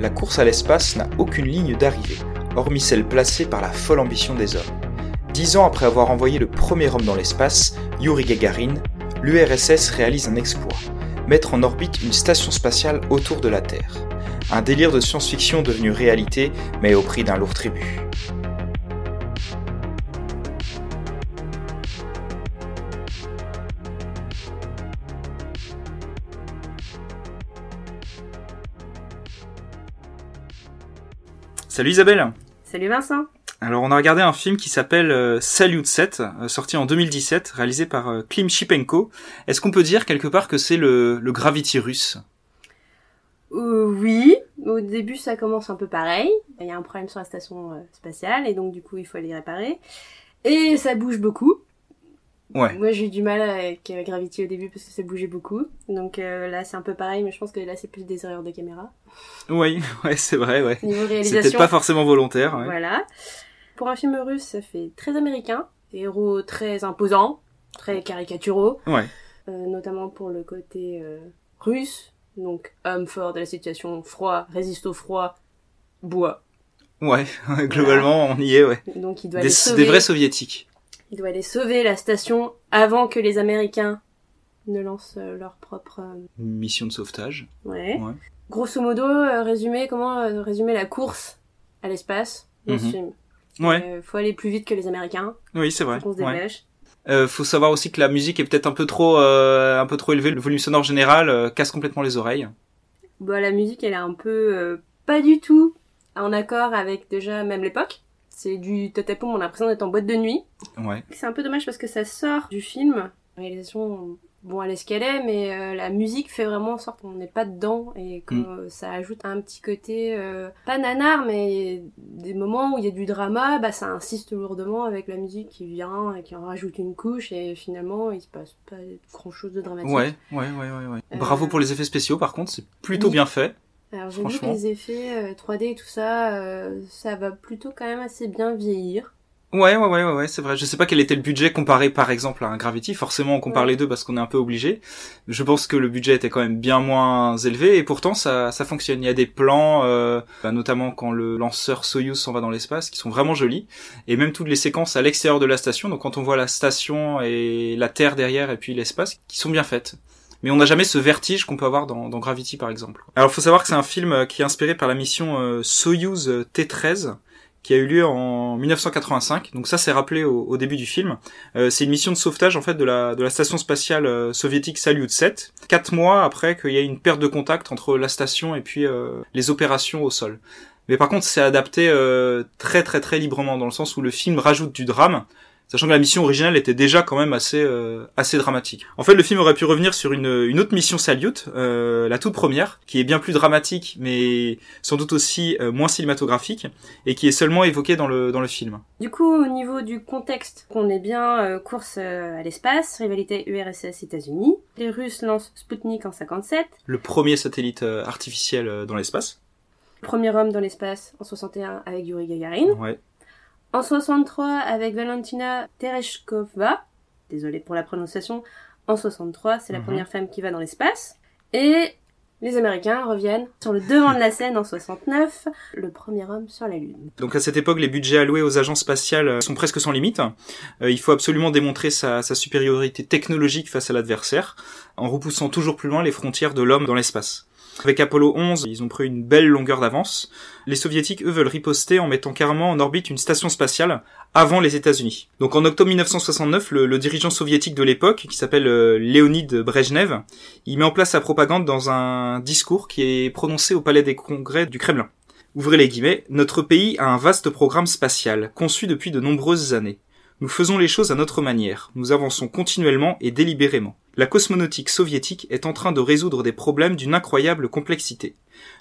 la course à l'espace n'a aucune ligne d'arrivée, hormis celle placée par la folle ambition des hommes. Dix ans après avoir envoyé le premier homme dans l'espace, Yuri Gagarin, l'URSS réalise un exploit, mettre en orbite une station spatiale autour de la Terre. Un délire de science-fiction devenu réalité, mais au prix d'un lourd tribut. Salut Isabelle Salut Vincent Alors on a regardé un film qui s'appelle euh, Salyut 7, euh, sorti en 2017, réalisé par euh, Klim Shipenko. Est-ce qu'on peut dire quelque part que c'est le, le Gravity russe? Euh, oui, au début ça commence un peu pareil. Il y a un problème sur la station spatiale et donc du coup il faut aller réparer. Et ça bouge beaucoup. Ouais. Moi j'ai eu du mal avec euh, Gravity au début parce que ça bougeait beaucoup. Donc euh, là c'est un peu pareil mais je pense que là c'est plus des erreurs de caméra. Oui, ouais, c'est vrai, ouais. Niveau réalisation, pas forcément volontaire. ouais. voilà. Pour un film russe ça fait très américain. Héros très imposants, très caricaturaux. Ouais. Euh, notamment pour le côté euh, russe. Donc homme fort de la situation, froid, résiste au froid, bois. Ouais, globalement, on y est, ouais. Donc il doit Des, sauver. des vrais soviétiques. Il doit aller sauver la station avant que les Américains ne lancent euh, leur propre. euh, Mission de sauvetage. Ouais. Ouais. Grosso modo, euh, résumer comment résumer la course à l'espace dans ce Mhm. film. Ouais, Euh, faut aller plus vite que les Américains. oui, c'est vrai. Faut qu'on se ouais. dépêche. Euh, faut savoir aussi que la musique est peut-être un peu trop, euh, un peu trop élevée. Le volume sonore général casse complètement les oreilles. Bah, la musique, elle est un peu euh, pas du tout en accord avec déjà même l'époque. C'est du tatapoum, on a l'impression d'être en boîte de nuit. Ouais. C'est un peu dommage parce que ça sort du film. La réalisation, bon, elle est ce qu'elle est, mais euh, la musique fait vraiment en sorte qu'on n'est pas dedans et que Mm. euh, ça ajoute un petit côté, euh, pas nanar, mais des moments où il y a du drama, bah ça insiste lourdement avec la musique qui vient et qui en rajoute une couche et finalement il se passe pas grand chose de dramatique. Ouais, ouais, ouais, ouais, ouais. Euh, Bravo pour les effets spéciaux, par contre, c'est plutôt oui. bien fait. Alors j'ai vu que les effets euh, 3D et tout ça, euh, ça va plutôt quand même assez bien vieillir. Ouais, ouais, ouais, ouais, ouais, c'est vrai. Je sais pas quel était le budget comparé, par exemple, à un Gravity. Forcément, on compare Ouais. les deux parce qu'on est un peu obligé. Je pense que le budget était quand même bien moins élevé et pourtant ça, ça fonctionne. Il y a des plans, euh, bah, notamment quand le lanceur Soyuz s'en va dans l'espace, qui sont vraiment jolis. Et même toutes les séquences à l'extérieur de la station. Donc quand on voit la station et la Terre derrière et puis l'espace, qui sont bien faites. Mais on n'a jamais ce vertige qu'on peut avoir dans, Gravity, par exemple. Alors, faut savoir que c'est un film euh, qui est inspiré par la mission euh, Soyuz euh, T-13, qui a eu lieu en 1985. Donc ça, c'est rappelé au, début du film. C'est une mission de sauvetage en fait de la station spatiale soviétique Salyut 7. Quatre mois après qu'il y ait une perte de contact entre la station et puis les opérations au sol. Mais par contre, c'est adapté très très très librement dans le sens où le film rajoute du drame. Sachant que la mission originale était déjà quand même assez euh, assez dramatique. En fait, le film aurait pu revenir sur une, une autre mission Salyut, euh, la toute première, qui est bien plus dramatique, mais sans doute aussi euh, moins cinématographique, et qui est seulement évoquée dans le dans le film. Du coup, au niveau du contexte, on est bien euh, course euh, à l'espace, rivalité URSS-États-Unis. Les Russes lancent Sputnik en 57, Le premier satellite artificiel dans l'espace. premier homme dans l'espace en 61 avec Yuri Gagarin. Ouais. En 63 avec Valentina Tereshkova, désolé pour la prononciation, en 63 c'est la Mhm. première femme qui va dans l'espace. Et les Américains reviennent sur le devant de la scène en 69, le premier homme sur la Lune. Donc à cette époque, les budgets alloués aux agences spatiales euh, sont presque sans limite. Euh, il faut absolument démontrer sa, sa supériorité technologique face à l'adversaire, en repoussant toujours plus loin les frontières de l'homme dans l'espace. Avec Apollo 11, ils ont pris une belle longueur d'avance. Les soviétiques, eux, veulent riposter en mettant carrément en orbite une station spatiale avant les États-Unis. Donc en octobre 1969, le, dirigeant soviétique de l'époque, qui s'appelle euh, Léonid Brejnev, il met en place sa propagande dans un discours qui est prononcé au Palais des Congrès du Kremlin. Ouvrez les guillemets, notre pays a un vaste programme spatial, conçu depuis de nombreuses années. Nous faisons les choses à notre manière, nous avançons continuellement et délibérément. La cosmonautique soviétique est en train de résoudre des problèmes d'une incroyable complexité.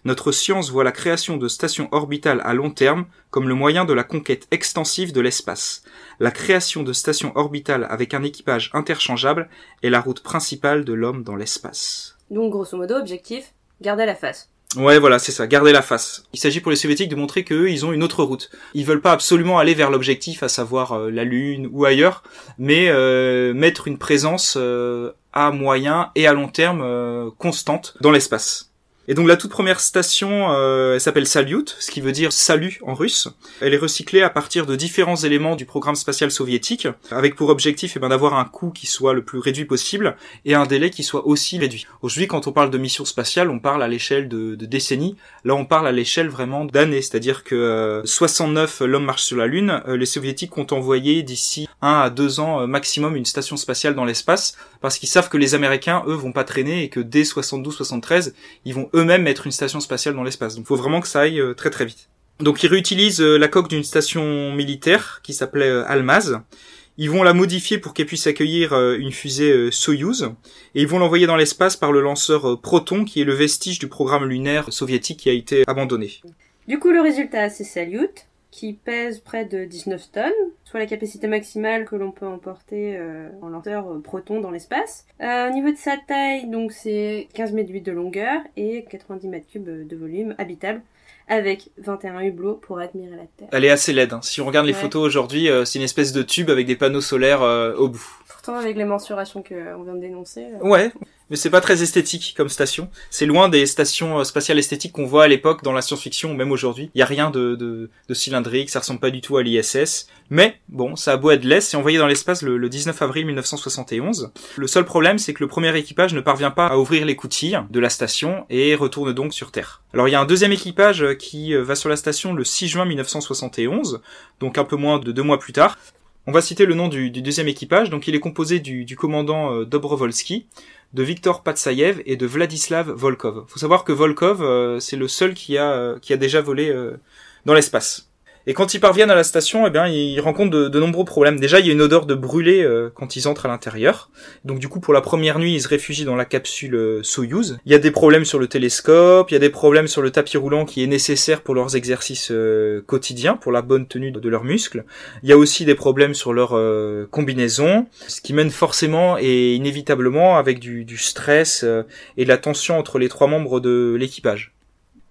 Notre science voit la création de stations orbitales à long terme comme le moyen de la conquête extensive de l'espace. La création de stations orbitales avec un équipage interchangeable est la route principale de l'homme dans l'espace. Donc grosso modo, objectif, garder la face. Ouais, voilà, c'est ça, garder la face. Il s'agit pour les soviétiques de montrer qu'eux, ils ont une autre route. Ils veulent pas absolument aller vers l'objectif, à savoir euh, la Lune ou ailleurs, mais euh, mettre une présence euh, à moyen et à long terme constante dans l'espace. Et donc la toute première station, euh, elle s'appelle Salyut, ce qui veut dire salut en russe. Elle est recyclée à partir de différents éléments du programme spatial soviétique, avec pour objectif eh ben, d'avoir un coût qui soit le plus réduit possible et un délai qui soit aussi réduit. Aujourd'hui, quand on parle de mission spatiale, on parle à l'échelle de, décennies. Là, on parle à l'échelle vraiment d'années, c'est-à-dire que euh, 69 l'homme marche sur la Lune, euh, les soviétiques ont envoyé d'ici un à deux ans euh, maximum une station spatiale dans l'espace, parce qu'ils savent que les Américains, eux, vont pas traîner et que dès 72-73, ils vont une station spatiale dans l'espace. Donc, faut vraiment que ça aille euh, très très vite. Donc, ils réutilisent la coque d'une station militaire qui s'appelait Almaz. Ils vont la modifier pour qu'elle puisse accueillir une fusée Soyuz et ils vont l'envoyer dans l'espace par le lanceur Proton qui est le vestige du programme lunaire soviétique qui a été abandonné. Du coup, le résultat, c'est Salyut, qui pèse près de 19 tonnes, soit la capacité maximale que l'on peut emporter euh, en lenteur euh, proton dans l'espace. Euh, au niveau de sa taille, donc c'est 15 mètres 8 de longueur et 90 mètres cubes de volume habitable avec 21 hublots pour admirer la Terre. Elle est assez laide. Hein. Si on regarde les Ouais. photos aujourd'hui, euh, c'est une espèce de tube avec des panneaux solaires euh, au bout. Pourtant, avec les mensurations qu'on vient de dénoncer, euh, Ouais, mais c'est pas très esthétique comme station. C'est loin des stations euh, spatiales esthétiques qu'on voit à l'époque dans la science-fiction même aujourd'hui. Il y a rien de, cylindrique, ça ressemble pas du tout à l'ISS. Mais bon, ça a beau être laid, c'est envoyé dans l'espace le, le 19 avril 1971. Le seul problème, c'est que le premier équipage ne parvient pas à ouvrir l'écoutille de la station et retourne donc sur Terre. Alors il y a un deuxième équipage euh, qui euh, va sur la station le 6 juin 1971, donc un peu moins de deux mois plus tard. On va citer le nom du, deuxième équipage, donc il est composé du, du commandant Dobrovolsky, de Viktor Patsayev et de Vladislav Volkov. Faut savoir que Volkov, euh, c'est le seul qui a, euh, qui a déjà volé euh, dans l'espace. Et quand ils parviennent à la station, eh bien, ils rencontrent de, de nombreux problèmes. Déjà, il y a une odeur de brûlé euh, quand ils entrent à l'intérieur. Donc, du coup, pour la première nuit, ils se réfugient dans la capsule euh, Soyuz. Il y a des problèmes sur le télescope, il y a des problèmes sur le tapis roulant qui est nécessaire pour leurs exercices euh, quotidiens, pour la bonne tenue de, leurs muscles. Il y a aussi des problèmes sur leur euh, combinaison, ce qui mène forcément et inévitablement avec du, du stress euh, et de la tension entre les trois membres de l'équipage.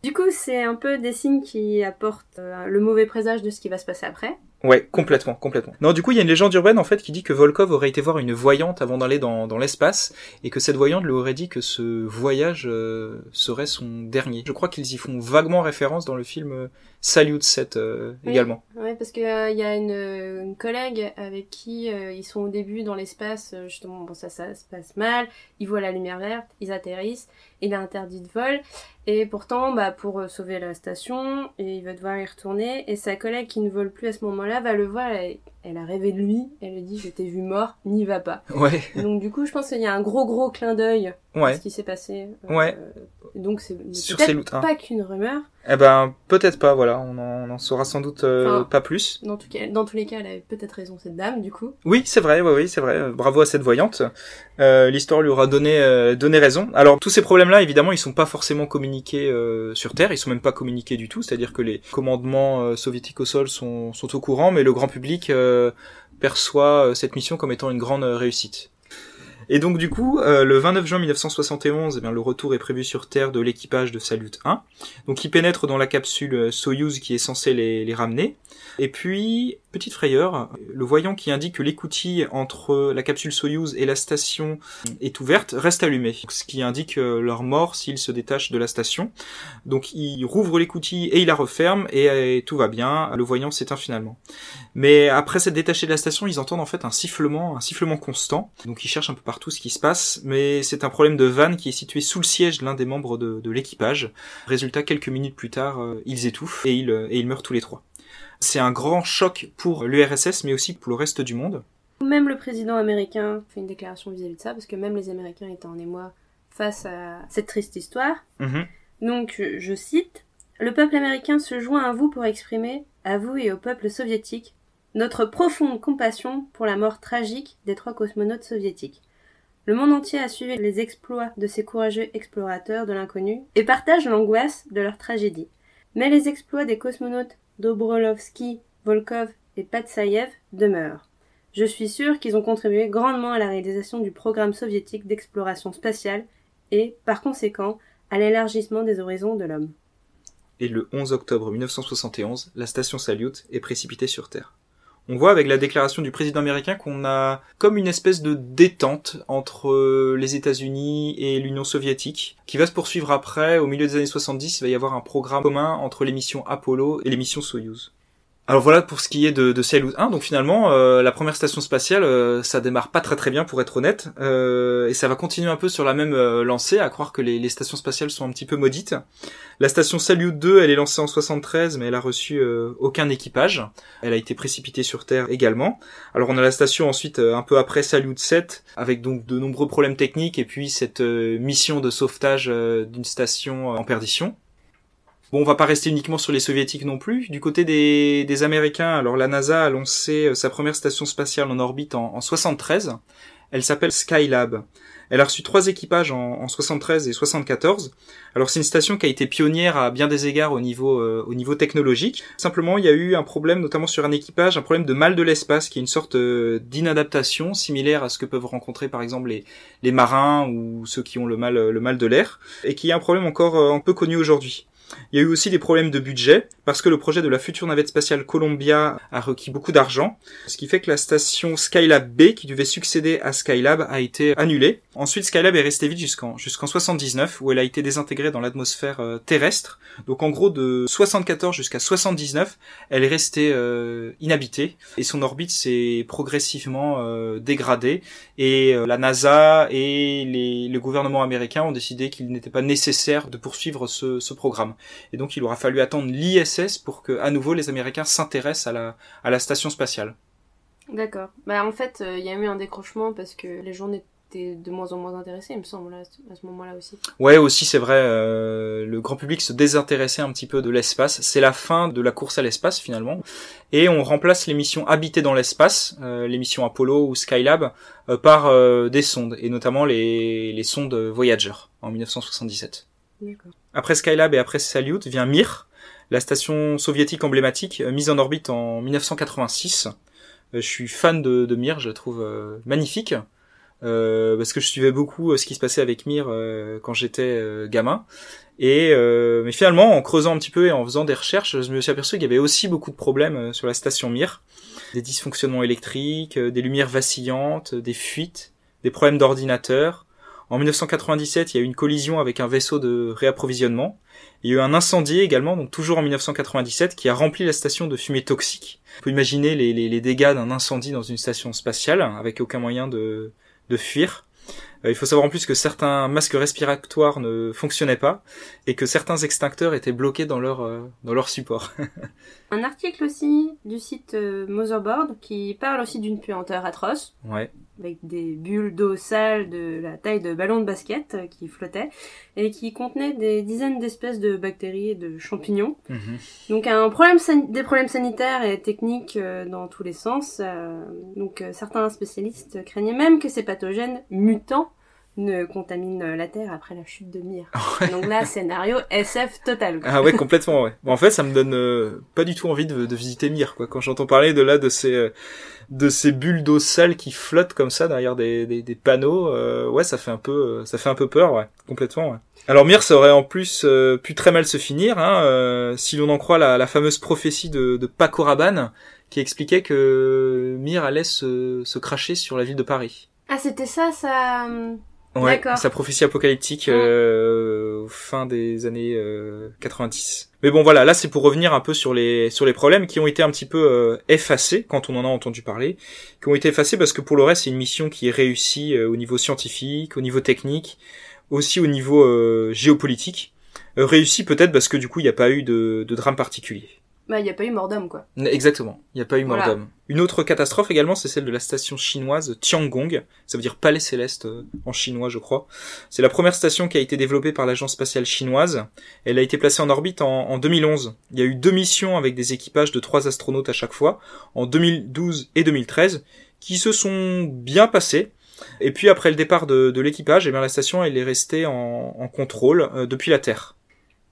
Du coup, c'est un peu des signes qui apportent euh, le mauvais présage de ce qui va se passer après. Ouais, complètement, complètement. Non, du coup, il y a une légende urbaine en fait qui dit que Volkov aurait été voir une voyante avant d'aller dans, l'espace et que cette voyante lui aurait dit que ce voyage euh, serait son dernier. Je crois qu'ils y font vaguement référence dans le film euh, Salute 7 euh, Oui. également. Ouais, parce que euh, il y a une, une collègue avec qui euh, ils sont au début dans l'espace, euh, justement, bon ça, ça se passe mal, ils voient la lumière verte, ils atterrissent, il est interdit de vol, et pourtant, bah, pour euh, sauver la station, et il va devoir y retourner, et sa collègue qui ne vole plus à ce moment-là va le voir, elle, elle a rêvé de lui, elle lui dit je t'ai vu mort, n'y va pas. Ouais, Donc du coup, je pense qu'il y a un gros gros clin d'œil à ouais. ce qui s'est passé. euh, Ouais. Donc c'est peut-être 1. pas qu'une rumeur. Eh ben, peut-être pas, voilà, on en, on en saura sans doute euh, Enfin. pas plus. Dans, tout cas, dans tous les cas, elle avait peut-être raison cette dame, du coup. Oui, c'est vrai, oui, oui, c'est vrai. Bravo à cette voyante. Euh, L'histoire lui aura donné euh, donné raison. Alors tous ces problèmes-là, évidemment, ils sont pas forcément communiqués euh, sur Terre. Ils sont même pas communiqués du tout. C'est-à-dire que les commandements soviétiques au sol sont au courant, mais le grand public perçoit cette mission comme étant une grande réussite. Et donc du coup, le 29 juin 1971, eh bien, le retour est prévu sur Terre de l'équipage de Salyut 1. Donc ils pénètrent dans la capsule Soyuz qui est censée les ramener. Et puis, petite frayeur, le voyant qui indique que l'écoutille entre la capsule Soyuz et la station est ouverte reste allumé, ce qui indique euh, leur mort s'ils se détachent de la station. Donc il rouvre l'écoutille et il la referme et, euh, tout va bien, le voyant s'éteint finalement. Mais après s'être détaché de la station, ils entendent en fait un sifflement, un sifflement constant. Donc ils cherchent un peu partout ce qui se passe, mais c'est un problème de vanne qui est situé sous le siège de l'un des membres de, l'équipage. Résultat, quelques minutes plus tard, euh, ils étouffent et ils meurent tous les trois. C'est un grand choc pour l'URSS, mais aussi pour le reste du monde. Même le président américain fait une déclaration vis-à-vis de ça, parce que même les Américains étaient en émoi face à cette triste histoire. Mhm. Donc, je- je cite Le peuple américain se joint à vous pour exprimer, à vous et au peuple soviétique, notre profonde compassion pour la mort tragique des trois cosmonautes soviétiques. Le monde entier a suivi les exploits de ces courageux explorateurs de l'inconnu et partage l'angoisse de leur tragédie. Mais les exploits des cosmonautes Dobrolovsky, Volkov et Patsayev demeurent. Je suis sûr qu'ils ont contribué grandement à la réalisation du programme soviétique d'exploration spatiale et, par conséquent, à l'élargissement des horizons de l'homme. Et le 11 octobre 1971, la station Salyut est précipitée sur Terre. On voit avec la déclaration du président américain qu'on a comme une espèce de détente entre euh, les États-Unis et l'Union soviétique, qui va se poursuivre après. Au milieu des années 70, il va y avoir un programme commun entre les missions Apollo et les missions Soyuz. Alors voilà pour ce qui est de, de Salyut 1. Donc finalement, euh, la première station spatiale, euh, ça démarre pas très très bien pour être honnête, euh, et ça va continuer un peu sur la même lancée, à croire que les, les, stations spatiales sont un petit peu maudites. La station Salyut 2, elle est lancée en 73, mais elle a reçu aucun équipage. Elle a été précipitée sur Terre également. Alors on a la station ensuite un peu après Salyut 7, avec donc de nombreux problèmes techniques et puis cette mission de sauvetage d'une station en perdition. Bon, on va pas rester uniquement sur les soviétiques non plus. Du côté des, des Américains, alors la NASA a lancé euh, sa première station spatiale en orbite en, en 73. Elle s'appelle Skylab. Elle a reçu trois équipages en, en 73 et 74. Alors c'est une station qui a été pionnière à bien des égards au niveau euh, au niveau technologique. Simplement, il y a eu un problème, notamment sur un équipage, un problème de mal de l'espace, qui est une sorte euh, d'inadaptation similaire à ce que peuvent rencontrer par exemple les, les marins ou ceux qui ont le mal le mal de l'air, et qui est un problème encore un peu connu aujourd'hui. Il y a eu aussi des problèmes de budget, parce que le projet de la future navette spatiale Columbia a requis beaucoup d'argent, ce qui fait que la station Skylab B, qui devait succéder à Skylab, a été annulée. Ensuite, Skylab est restée vide jusqu'en jusqu'en 79, où elle a été désintégrée dans l'atmosphère euh, terrestre. Donc en gros, de 74 jusqu'à 79, elle est restée euh, inhabitée, et son orbite s'est progressivement euh, dégradée, et la NASA et les, le gouvernement américain ont décidé qu'il n'était pas nécessaire de poursuivre ce, ce programme. Et donc il aura fallu attendre l'ISS pour que à nouveau les Américains s'intéressent à la, à la station spatiale. D'accord. Bah en fait, euh, il y a eu un décrochement parce que les gens étaient de moins en moins intéressés, il me semble, à ce moment-là aussi. Ouais, aussi c'est vrai, euh, le grand public se désintéressait un petit peu de l'espace. C'est la fin de la course à l'espace finalement, et on remplace les missions habitées dans l'espace, euh, les missions Apollo ou Skylab, par des sondes, et notamment les, les sondes Voyager en 1977. Après Skylab et après Salyut vient Mir, la station soviétique emblématique euh, mise en orbite en 1986. Euh, je suis fan de, Mir, je la trouve euh, magnifique. parce que je suivais beaucoup ce qui se passait avec Mir quand j'étais gamin. Et mais finalement, en creusant un petit peu et en faisant des recherches, je me suis aperçu qu'il y avait aussi beaucoup de problèmes sur la station Mir, des dysfonctionnements électriques, des lumières vacillantes, des fuites, des problèmes d'ordinateur, en 1997, il y a eu une collision avec un vaisseau de réapprovisionnement. Il y a eu un incendie également, donc toujours en 1997, qui a rempli la station de fumée toxique. On peut imaginer les, les, dégâts d'un incendie dans une station spatiale, avec aucun moyen de, de fuir. Euh, il faut savoir en plus que certains masques respiratoires ne fonctionnaient pas et que certains extincteurs étaient bloqués dans leur euh, dans leur support. Un article aussi du site euh, Motherboard qui parle aussi d'une puanteur atroce. Ouais. Avec des bulles d'eau sale de la taille de ballons de basket qui flottaient et qui contenaient des dizaines d'espèces de bactéries et de champignons. Mhm. Donc un problème des problèmes sanitaires et techniques dans tous les sens. donc certains spécialistes craignaient même que ces pathogènes mutants ne contamine la Terre après la chute de Mir. Donc là, scénario SF total. Ah ouais, complètement, ouais. Bon, en fait, ça me donne euh, pas du tout envie de, de visiter Mir, quoi. Quand j'entends parler de là, de ces, euh, de ces bulles d'eau sale qui flottent comme ça derrière des, des, des panneaux, euh, ouais, ça fait un peu, ça fait un peu peur, ouais. Complètement, ouais. Alors Mir, ça aurait en plus pu très mal se finir, hein, si l'on en croit la, la fameuse prophétie de, de Paco Rabanne, qui expliquait que Mir allait se, se cracher sur la ville de Paris. Ah, c'était ça, ça... Ouais, sa prophétie apocalyptique euh, fin des années 90. Euh, Mais bon voilà, là c'est pour revenir un peu sur les sur les problèmes qui ont été un petit peu euh, effacés quand on en a entendu parler, qui ont été effacés parce que pour le reste c'est une mission qui est réussie euh, au niveau scientifique, au niveau technique, aussi au niveau géopolitique. réussie peut-être parce que du coup il n'y a pas eu de, de drame particulier. Bah, il n'y a pas eu mort d'homme, quoi. Exactement. Il n'y a pas eu mort d'homme. Une autre catastrophe également, c'est celle de la station chinoise Tiangong. Ça veut dire palais céleste euh, en chinois, je crois. C'est la première station qui a été développée par l'agence spatiale chinoise. Elle a été placée en orbite en, 2011. Il y a eu deux missions avec des équipages de trois astronautes à chaque fois, en 2012 et 2013, qui se sont bien passées. Et puis après le départ de, l'équipage, eh bien la station elle est restée en, contrôle euh, depuis la Terre.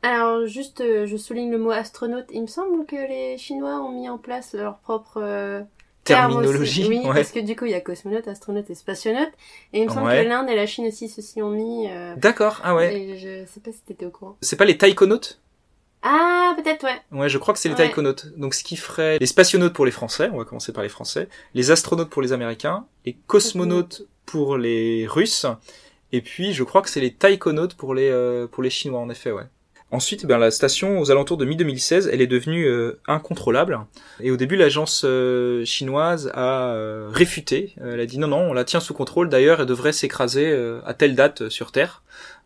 Alors juste, euh, je souligne le mot astronaute. Il me semble que les Chinois ont mis en place leur propre euh, terminologie. Oui, parce que du coup il y a cosmonaute, astronaute et spationaute. Et il me semble que l'Inde et la Chine aussi ceci ont mis. Euh, D'accord, ah ouais. je sais pas si t'étais au courant. C'est pas les taïkonautes? Ah, peut-être, ouais. Ouais, je crois que c'est les Ouais. taïkonautes. Donc ce qui ferait les spationautes pour les Français, on va commencer par les Français, les astronautes pour les Américains, les cosmonautes pour les Russes, et puis je crois que c'est les taïkonautes pour les euh, pour les Chinois en effet, ouais. Ensuite, ben, la station, aux alentours de mi-2016, elle est devenue euh, incontrôlable. Et au début, l'agence euh, chinoise a euh, réfuté. Elle a dit non, non, on la tient sous contrôle. D'ailleurs, elle devrait s'écraser à telle date sur Terre,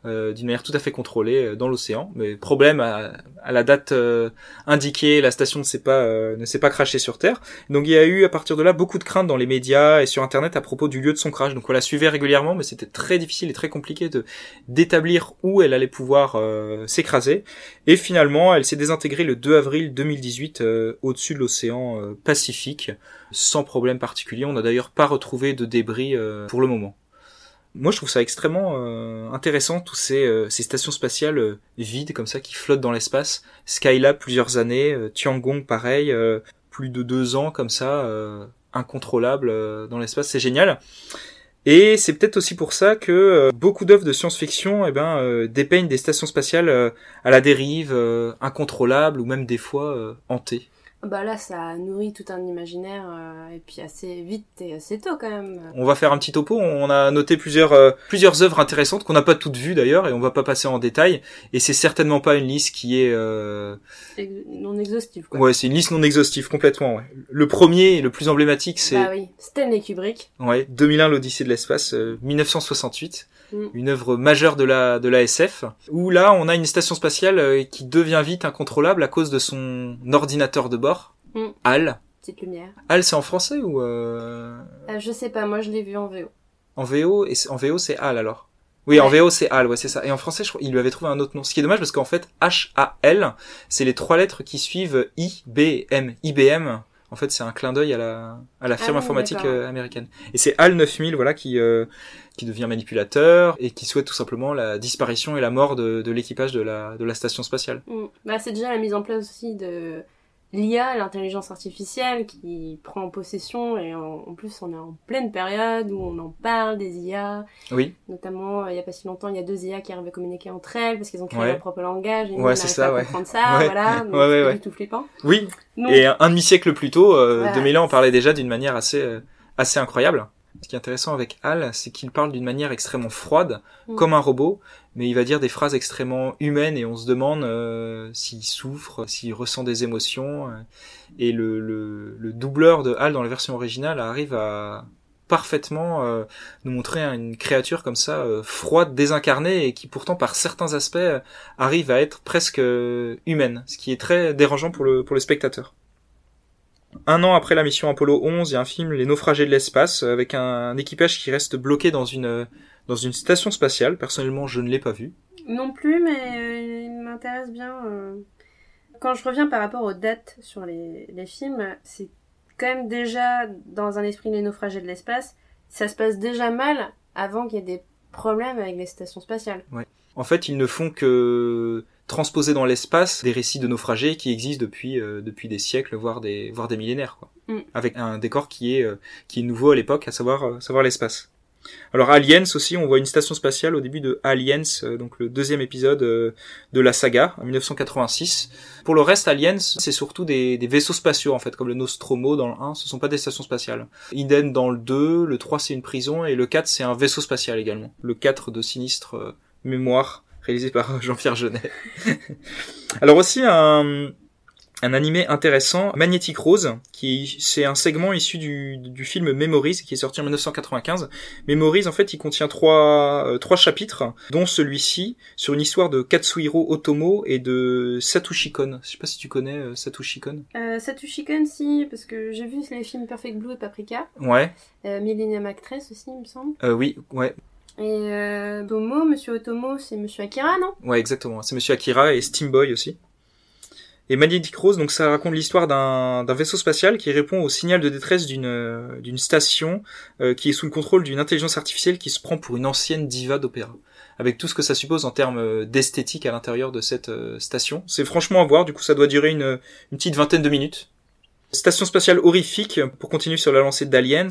euh, d'une manière tout à fait contrôlée euh, dans l'océan. Mais problème, à, la date euh, indiquée, la station ne s'est pas euh, crashée sur Terre. Donc il y a eu à partir de là beaucoup de craintes dans les médias et sur Internet à propos du lieu de son crash. Donc on la suivait régulièrement, mais c'était très difficile et très compliqué d'établir où elle allait pouvoir s'écraser. Et finalement, elle s'est désintégrée le 2 avril 2018 euh, au-dessus de l'océan Pacifique, sans problème particulier. On n'a d'ailleurs pas retrouvé de débris pour le moment. Moi, je trouve ça extrêmement euh, intéressant, tous ces, euh, stations spatiales euh, vides comme ça qui flottent dans l'espace. Skylab, plusieurs années. Tiangong, pareil, plus de deux ans comme ça, incontrôlable dans l'espace. C'est génial. Et c'est peut-être aussi pour ça que beaucoup d'œuvres de science-fiction eh ben, dépeignent des stations spatiales à la dérive, incontrôlables ou même des fois hantées. Bah là, ça nourrit tout un imaginaire, euh, et puis assez vite et assez tôt quand même. On va faire un petit topo. On a noté plusieurs euh, plusieurs œuvres intéressantes qu'on n'a pas toutes vues d'ailleurs et on va pas passer en détail. Et c'est certainement pas une liste qui est euh... Non exhaustif, quoi. ouais, c'est une liste non exhaustive complètement. Ouais. Le premier et le plus emblématique, c'est Bah oui, Stanley Kubrick. ouais 2001 l'Odyssée de l'espace, euh, 1968. Mm. Une œuvre majeure de la de la SF où là on a une station spatiale euh, qui devient vite incontrôlable à cause de son ordinateur de bord, Mm. HAL. Petite lumière. HAL c'est en français ou euh... Euh, je sais pas, moi je l'ai vu en VO. En VO, et en VO c'est HAL alors. Oui, en. VO c'est HAL, ouais c'est ça. Et en français, je crois, il lui avait trouvé un autre nom. Ce qui est dommage parce qu'en fait, H-A-L, c'est les trois lettres qui suivent I-B-M. IBM, en fait, c'est un clin d'œil à la, à la firme Ah informatique euh, américaine. Et c'est HAL 9000, voilà, qui, euh, qui devient manipulateur et qui souhaite tout simplement la disparition et la mort de, de l'équipage de la, de la station spatiale. Mm. Bah, c'est déjà la mise en place aussi de l'IA, l'intelligence artificielle, qui prend possession, et en, en plus on est en pleine période où on en parle des IA, Oui, notamment euh, il y a pas si longtemps, il y a deux IA qui arrivent à communiquer entre elles parce qu'elles ont créé Ouais. leur propre langage, et nous Ouais, on c'est ça, pas ouais. comprendre ça, Ouais. voilà, donc Ouais, c'est du tout flippant. oui. Donc, Et un, un demi-siècle plus tôt, euh, Voilà. 2000 ans, on parlait déjà d'une manière assez, euh, assez incroyable. Ce qui est intéressant avec Hal, c'est qu'il parle d'une manière extrêmement froide, Mm. comme un robot, mais il va dire des phrases extrêmement humaines et on se demande euh, s'il souffre, s'il ressent des émotions. euh. et le, le, le doubleur de Hal dans la version originale arrive à parfaitement euh, nous montrer une créature comme ça, euh, froide, désincarnée, et qui pourtant par certains aspects euh, arrive à être presque humaine, ce qui est très dérangeant pour le, pour le spectateur. Un an après la mission Apollo 11, il y a un film Les naufragés de l'espace avec un, un équipage qui reste bloqué dans une dans une station spatiale. Personnellement, je ne l'ai pas vu. Non plus, mais euh, il m'intéresse bien. euh. Quand je reviens par rapport aux dates sur les, les films, c'est quand même déjà dans un esprit les naufragés de l'espace, ça se passe déjà mal avant qu'il y ait des problèmes avec les stations spatiales. En fait, ils ne font que transposer dans l'espace des récits de naufragés qui existent depuis euh, depuis des siècles, voire des voire des millénaires, quoi. Mm. Avec un décor qui est euh, qui est nouveau à l'époque, à savoir euh, savoir l'espace. Alors Aliens aussi, on voit une station spatiale au début de Aliens, euh, donc le deuxième épisode euh, de la saga en 1986. Pour le reste, Aliens, c'est surtout des, des vaisseaux spatiaux en fait, comme le Nostromo dans le 1, ce sont pas des stations spatiales. Idem dans le 2, le 3 c'est une prison et le 4 c'est un vaisseau spatial également. Le 4 de Sinistre euh, Mémoire, réalisé par Jean-Pierre Jeunet. Alors aussi un, un animé intéressant, Magnetic Rose, qui c'est un segment issu du, du film Memories, qui est sorti en 1995. Memories, en fait, il contient trois, euh, trois chapitres, dont celui-ci, sur une histoire de Katsuhiro Otomo et de Satoshi Kon. Je sais pas si tu connais euh, Satoshi Kon. Euh, Satoshi Kon, si, parce que j'ai vu les films Perfect Blue et Paprika. Ouais, Euh, Millennium Actress aussi, il me semble. euh, oui, ouais, Et euh, Otomo, Monsieur Otomo, c'est Monsieur Akira, non? Ouais, exactement. C'est Monsieur Akira et Steam Boy aussi. Et Magnetic Rose, donc ça raconte l'histoire d'un vaisseau spatial qui répond au signal de détresse d'une euh, d'une station euh, qui est sous le contrôle d'une intelligence artificielle qui se prend pour une ancienne diva d'opéra. Avec tout ce que ça suppose en termes euh, d'esthétique à l'intérieur de cette euh, station. C'est franchement à voir, du coup ça doit durer une, une petite vingtaine de minutes. Station spatiale horrifique, pour continuer sur la lancée d'Aliens,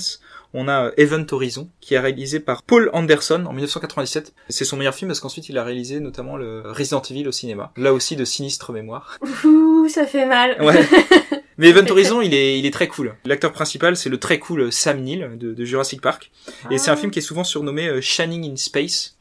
on a euh, Event Horizon, qui est réalisé par Paul Anderson en 1997. C'est son meilleur film parce qu'ensuite il a réalisé notamment le Resident Evil au cinéma. Là aussi de sinistre mémoire. Ouh, ça fait mal. Ouais. Mais Event Horizon, il est, il est très cool. L'acteur principal, c'est le très cool Sam Neill de, de Jurassic Park. Et c'est un Ah. film qui est souvent surnommé euh, Shining in Space.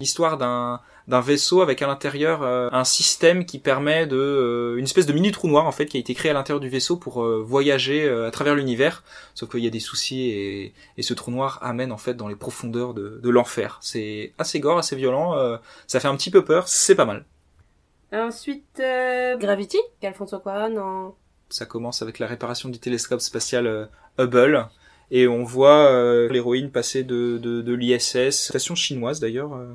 L'histoire d'un d'un vaisseau avec à l'intérieur euh, un système qui permet de euh, une espèce de mini trou noir en fait qui a été créé à l'intérieur du vaisseau pour euh, voyager euh, à travers l'univers. Sauf qu'il y a des soucis et, et ce trou noir amène en fait dans les profondeurs de, de l'enfer. C'est assez gore assez violent euh, ça fait un petit peu peur c'est pas mal. Ensuite, euh, Gravity, qu'Alfonso Cuarón en... ça commence avec la réparation du télescope spatial euh, Hubble. Et on voit euh, l'héroïne passer de, de, de l'ISS, station chinoise d'ailleurs, euh,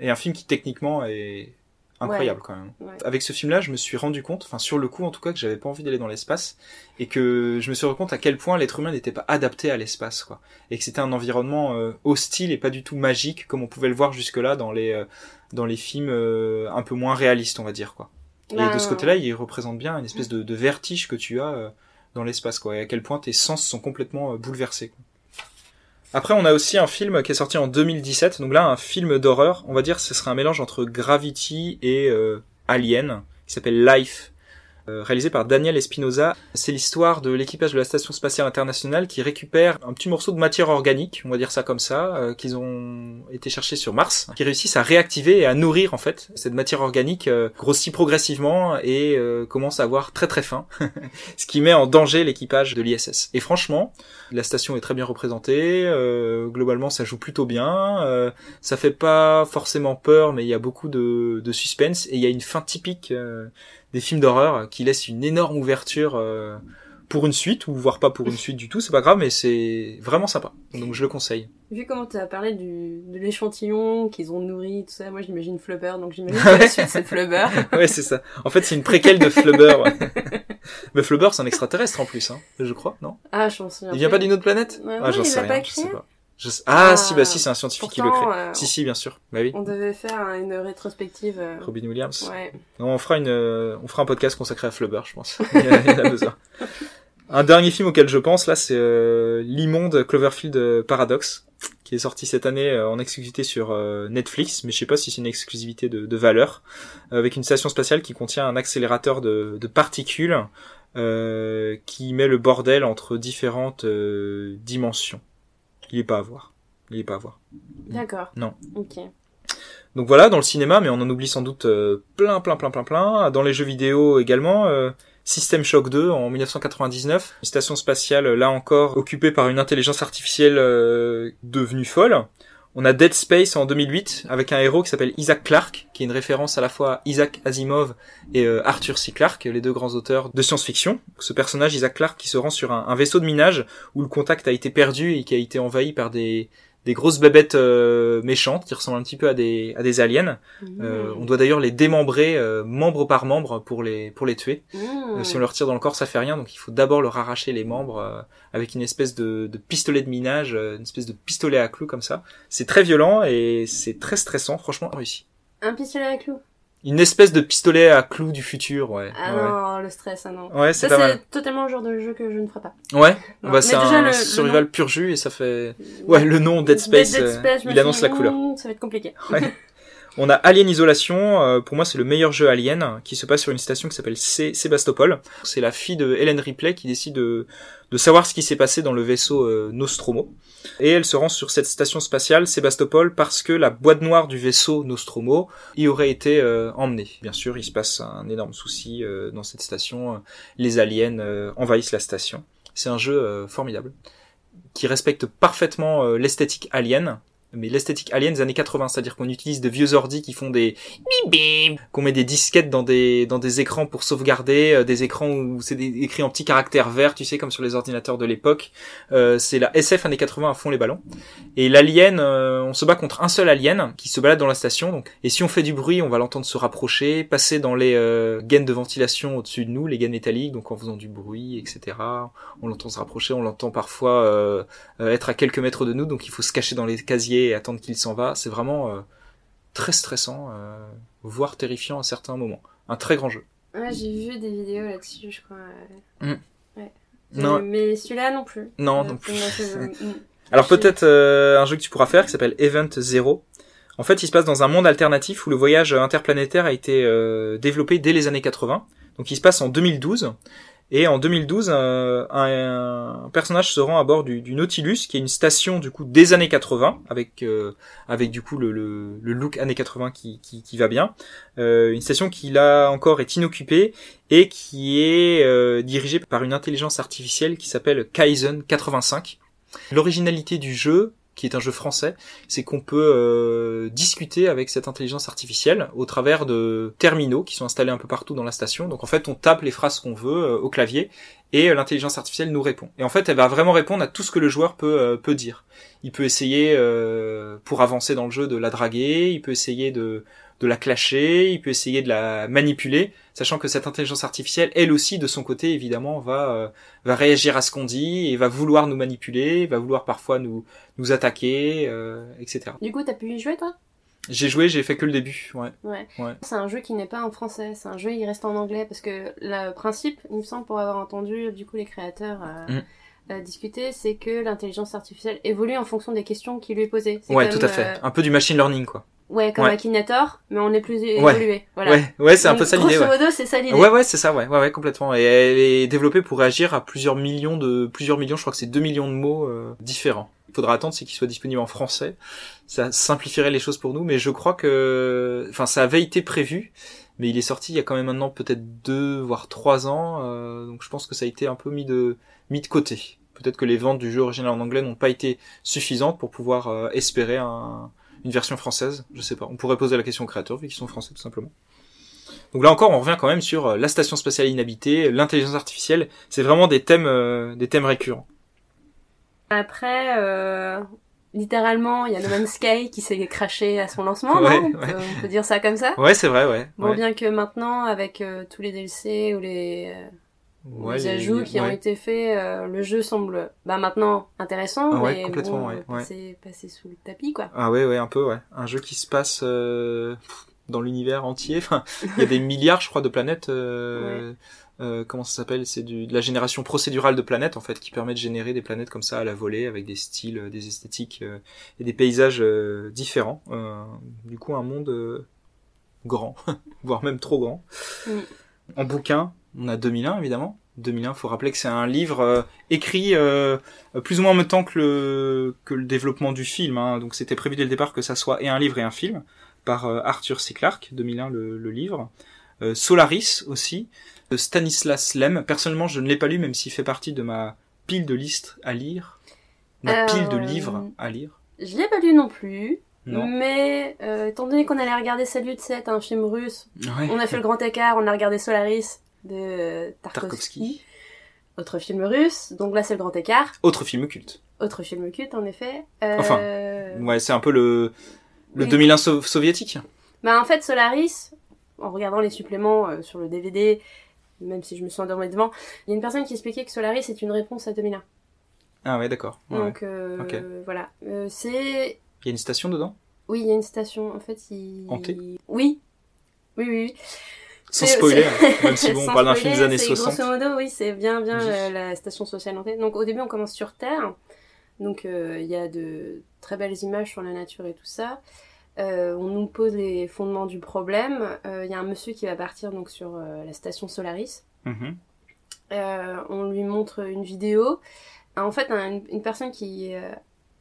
et un film qui techniquement est incroyable quand même. Ouais. Avec ce film-là, je me suis rendu compte, enfin sur le coup en tout cas, que j'avais pas envie d'aller dans l'espace et que je me suis rendu compte à quel point l'être humain n'était pas adapté à l'espace, quoi, et que c'était un environnement euh, hostile et pas du tout magique comme on pouvait le voir jusque-là dans les euh, dans les films euh, un peu moins réalistes, on va dire, quoi. Et Ah, de ce côté-là, il représente bien une espèce de, de vertige que tu as euh, dans l'espace, quoi, et à quel point tes sens sont complètement euh, bouleversés. quoi. Après, on a aussi un film qui est sorti en 2017, donc là, un film d'horreur, on va dire, ce serait un mélange entre Gravity et euh, Alien, qui s'appelle Life, réalisé par Daniel Espinosa. C'est l'histoire de l'équipage de la Station Spatiale Internationale qui récupère un petit morceau de matière organique, on va dire ça comme ça, euh, qu'ils ont été chercher sur Mars, qui réussissent à réactiver et à nourrir en fait cette matière organique euh, grossit progressivement et euh, commence à avoir très très faim, ce qui met en danger l'équipage de l'ISS. Et franchement, la station est très bien représentée, euh, globalement ça joue plutôt bien, euh, ça fait pas forcément peur, mais il y a beaucoup de, de suspense et il y a une fin typique euh, des films d'horreur qui laisse une énorme ouverture euh, pour une suite ou voire pas pour une suite du tout, c'est pas grave, mais c'est vraiment sympa. Donc je le conseille. Vu comment tu as parlé du, de l'échantillon qu'ils ont nourri, tout ça, moi j'imagine Flubber, donc j'imagine que la suite c'est Flubber. ouais, c'est ça. En fait, c'est une préquelle de Flubber. ouais. mais Flubber, c'est un extraterrestre en plus, hein, je crois, non? Ah, je souviens. Il vient pas d'une autre planète? Ouais, Ah, j'en sais rien, pas je sais pas. Je Ah, Ah, si, bah si, c'est un scientifique qui le crée. euh, Si, si, bien sûr. Bah oui. On devait faire une rétrospective. euh, Robin Williams. Ouais. Non, on fera une, euh, on fera un podcast consacré à Flubber, je pense. il, y a, il y en a besoin. Un dernier film auquel je pense là, c'est euh, l'immonde Cloverfield euh, Paradox, qui est sorti cette année euh, en exclusivité sur euh, Netflix, mais je sais pas si c'est une exclusivité de, de valeur, euh, avec une station spatiale qui contient un accélérateur de, de particules euh, qui met le bordel entre différentes euh, dimensions. Il est pas à voir. Il est pas à voir. D'accord. Non. Ok. Donc voilà, dans le cinéma, mais on en oublie sans doute euh, plein, plein, plein, plein, plein. Dans les jeux vidéo également, euh, System Shock 2 en 1999, une station spatiale là encore occupée par une intelligence artificielle euh, devenue folle. On a Dead Space en 2008 avec un héros qui s'appelle Isaac Clarke, qui est une référence à la fois à Isaac Asimov et euh, Arthur C. Clarke, les deux grands auteurs de science-fiction. Ce personnage, Isaac Clarke, qui se rend sur un, un vaisseau de minage où le contact a été perdu et qui a été envahi par des, des grosses bébêtes euh, méchantes qui ressemblent un petit peu à des, à des aliens. Euh, on doit d'ailleurs les démembrer euh, membre par membre pour les, pour les tuer. Mmh. Euh, si on leur tire dans le corps, ça fait rien, donc il faut d'abord leur arracher les membres euh, avec une espèce de, de pistolet de minage, euh, une espèce de pistolet à clous comme ça. C'est très violent et c'est très stressant, franchement réussi. Un pistolet à clous? Une espèce de pistolet à clous du futur, ouais. Ah non, le stress, ah non. ouais. Ouais, c'est Ça, totalement le genre de jeu que je ne ferai pas. Ouais, Non, bah, c'est un le- le survival nom- pur jus et ça fait... Ouais, le nom Dead Space, Dead euh, Space, il annonce la couleur. hmm, Ça va être compliqué. On a Alien Isolation, euh, pour moi c'est le meilleur jeu Alien, qui se passe sur une station qui s'appelle Sé- Sébastopol. C'est la fille de Helen Ripley qui décide de, savoir ce qui s'est passé dans le vaisseau euh, Nostromo. Et elle se rend sur cette station spatiale Sébastopol parce que la boîte noire du vaisseau Nostromo y aurait été euh, emmenée. Bien sûr, il se passe un énorme souci euh, dans cette station. Les aliens envahissent la station. C'est un jeu formidable qui respecte parfaitement l'esthétique alien, mais l'esthétique alien des années 80, c'est-à-dire qu'on utilise de vieux ordi qui font des qu'on met des disquettes dans des dans des écrans pour sauvegarder, euh, des écrans où c'est écrit en petits caractères verts, tu sais comme sur les ordinateurs de l'époque. Euh, c'est la SF années 80 à fond les ballons. Et l'alien, euh, on se bat contre un seul alien qui se balade dans la station. Donc, et si on fait du bruit, on va l'entendre se rapprocher, passer dans les euh, gaines de ventilation au-dessus de nous, les gaines métalliques, donc en faisant du bruit, etc. On l'entend se rapprocher, on l'entend parfois euh, euh, être à quelques mètres de nous, donc il faut se cacher dans les casiers et attendre qu'il s'en va. C'est vraiment euh, très stressant, euh, voire terrifiant à certains moments. Un très grand jeu. Ouais, j'ai vu des vidéos là-dessus, je crois. Mm. Ouais. Non. Mais celui-là non plus. Non, Euh, non plus. mm. Alors peut-être euh, un jeu que tu pourras faire qui s'appelle Event Zero. En fait, il se passe dans un monde alternatif où le voyage interplanétaire a été euh, développé dès les années 80. Donc il se passe en 2012. Et en 2012, euh, un, personnage se rend à bord du, Nautilus, qui est une station du coup des années 80, avec euh, avec du coup le, look années 80 qui, qui, qui va bien. Euh, une station qui là encore est inoccupée et qui est euh, dirigée par une intelligence artificielle qui s'appelle Kaizen 85. L'originalité du jeu, qui est un jeu français, c'est qu'on peut euh, discuter avec cette intelligence artificielle au travers de terminaux qui sont installés un peu partout dans la station. Donc en fait, on tape les phrases qu'on veut euh, au clavier et euh, l'intelligence artificielle nous répond. Et en fait, elle va vraiment répondre à tout ce que le joueur peut peut dire. Il peut essayer pour avancer dans le jeu de la draguer, il peut essayer de de la clasher, il peut essayer de la manipuler, sachant que cette intelligence artificielle, elle aussi, de son côté, évidemment, va euh, va réagir à ce qu'on dit et va vouloir nous manipuler, va vouloir parfois nous nous attaquer, euh, etc. Du coup, t'as pu y jouer toi? J'ai joué, j'ai fait que le début, ouais. Ouais. Ouais. C'est un jeu qui n'est pas en français, c'est un jeu qui reste en anglais parce que le principe, il me semble pour avoir entendu du coup les créateurs euh, Mm. euh, discuter, c'est que l'intelligence artificielle évolue en fonction des questions qui lui est posées. C'est Ouais, comme, tout à fait. euh, Un peu du machine learning, quoi. Ouais, comme Ouais. Akinator, mais on est plus évolué. Voilà. Ouais, ouais, c'est un peu ça l'idée, Grosso ouais. modo, c'est ça l'idée. Ouais, ouais, c'est ça, ouais, ouais, ouais, complètement. Et elle est développée pour réagir à plusieurs millions de, plusieurs millions, je crois que c'est 2 millions de mots euh, différents. Il faudra attendre, c'est qu'il soit disponible en français. Ça simplifierait les choses pour nous, mais je crois que, enfin, ça avait été prévu, mais il est sorti il y a quand même maintenant peut-être deux, voire trois ans, euh, donc je pense que ça a été un peu mis de, mis de côté. Peut-être que les ventes du jeu original en anglais n'ont pas été suffisantes pour pouvoir euh, espérer un, une version française. Je sais pas. On pourrait poser la question aux créateurs vu qu'ils sont français tout simplement. Donc là encore, on revient quand même sur euh, la station spatiale inhabitée, l'intelligence artificielle. C'est vraiment des thèmes, euh, des thèmes récurrents. Après, euh, littéralement, il y a No Man's Sky qui s'est craché à son lancement, Ouais, non? On, ouais. peut, on peut dire ça comme ça? Ouais, c'est vrai, ouais. Bon, ouais. bien que maintenant, avec euh, tous les DLC ou les, euh, Ouais, les ajouts qui ont été faits, euh, le jeu semble bah, maintenant intéressant, Ah ouais, mais complètement, bon, ouais, ouais. passer, passer sous le tapis, quoi. Ah ouais, ouais, un peu, ouais. Un jeu qui se passe euh, dans l'univers entier. Enfin, il y a des milliards, je crois, de planètes. euh, euh, comment ça s'appelle C'est du- de la génération procédurale de planètes, en fait, qui permet de générer des planètes comme ça à la volée, avec des styles, euh, des esthétiques euh, et des paysages euh, différents. Euh, du coup, un monde euh, grand, voire même trop grand. En bouquin, on a 2001, évidemment. 2001, faut rappeler que c'est un livre euh, écrit euh, plus ou moins en même temps que le, que le développement du film. hein. Donc c'était prévu dès le départ que ça soit et un livre et un film par euh, Arthur C. Clarke, 2001 le, le livre. Euh, Solaris aussi, de Stanislas Lem. Personnellement, je ne l'ai pas lu, même s'il fait partie de ma pile de listes à lire. Ma Euh, pile de livres à lire. Je l'ai pas lu non plus, Non. mais euh, étant donné qu'on allait regarder Salut 7, un film russe, Ouais. on a fait le grand écart, on a regardé Solaris de Tarkovsky, Tarkovsky. autre film russe, donc là c'est le grand écart, Autre film culte. autre film culte en effet. Euh, Enfin, Ouais, c'est un peu le, le oui. 2001 so- soviétique. Bah en fait Solaris, en regardant les suppléments euh, sur le DVD, même si je me suis endormie devant, il y a une personne qui expliquait que Solaris est une réponse à 2001. Ah ouais, d'accord. Ouais. Donc euh, voilà, Euh, c'est Il y a une station dedans? Oui il y a une station en fait il Hantée? Oui oui oui oui Sans spoiler, hein, même si bon, on parle d'un film des années c'est 60. Grosso modo, oui, c'est bien, bien euh, la station hantée. Donc au début, on commence sur Terre. Donc euh, il y a de très belles images sur la nature et tout ça. Euh, on nous pose les fondements du problème. Il y a un monsieur qui va partir donc sur la station Solaris. Mhm. Euh, on lui montre une vidéo. En fait, un- une personne qui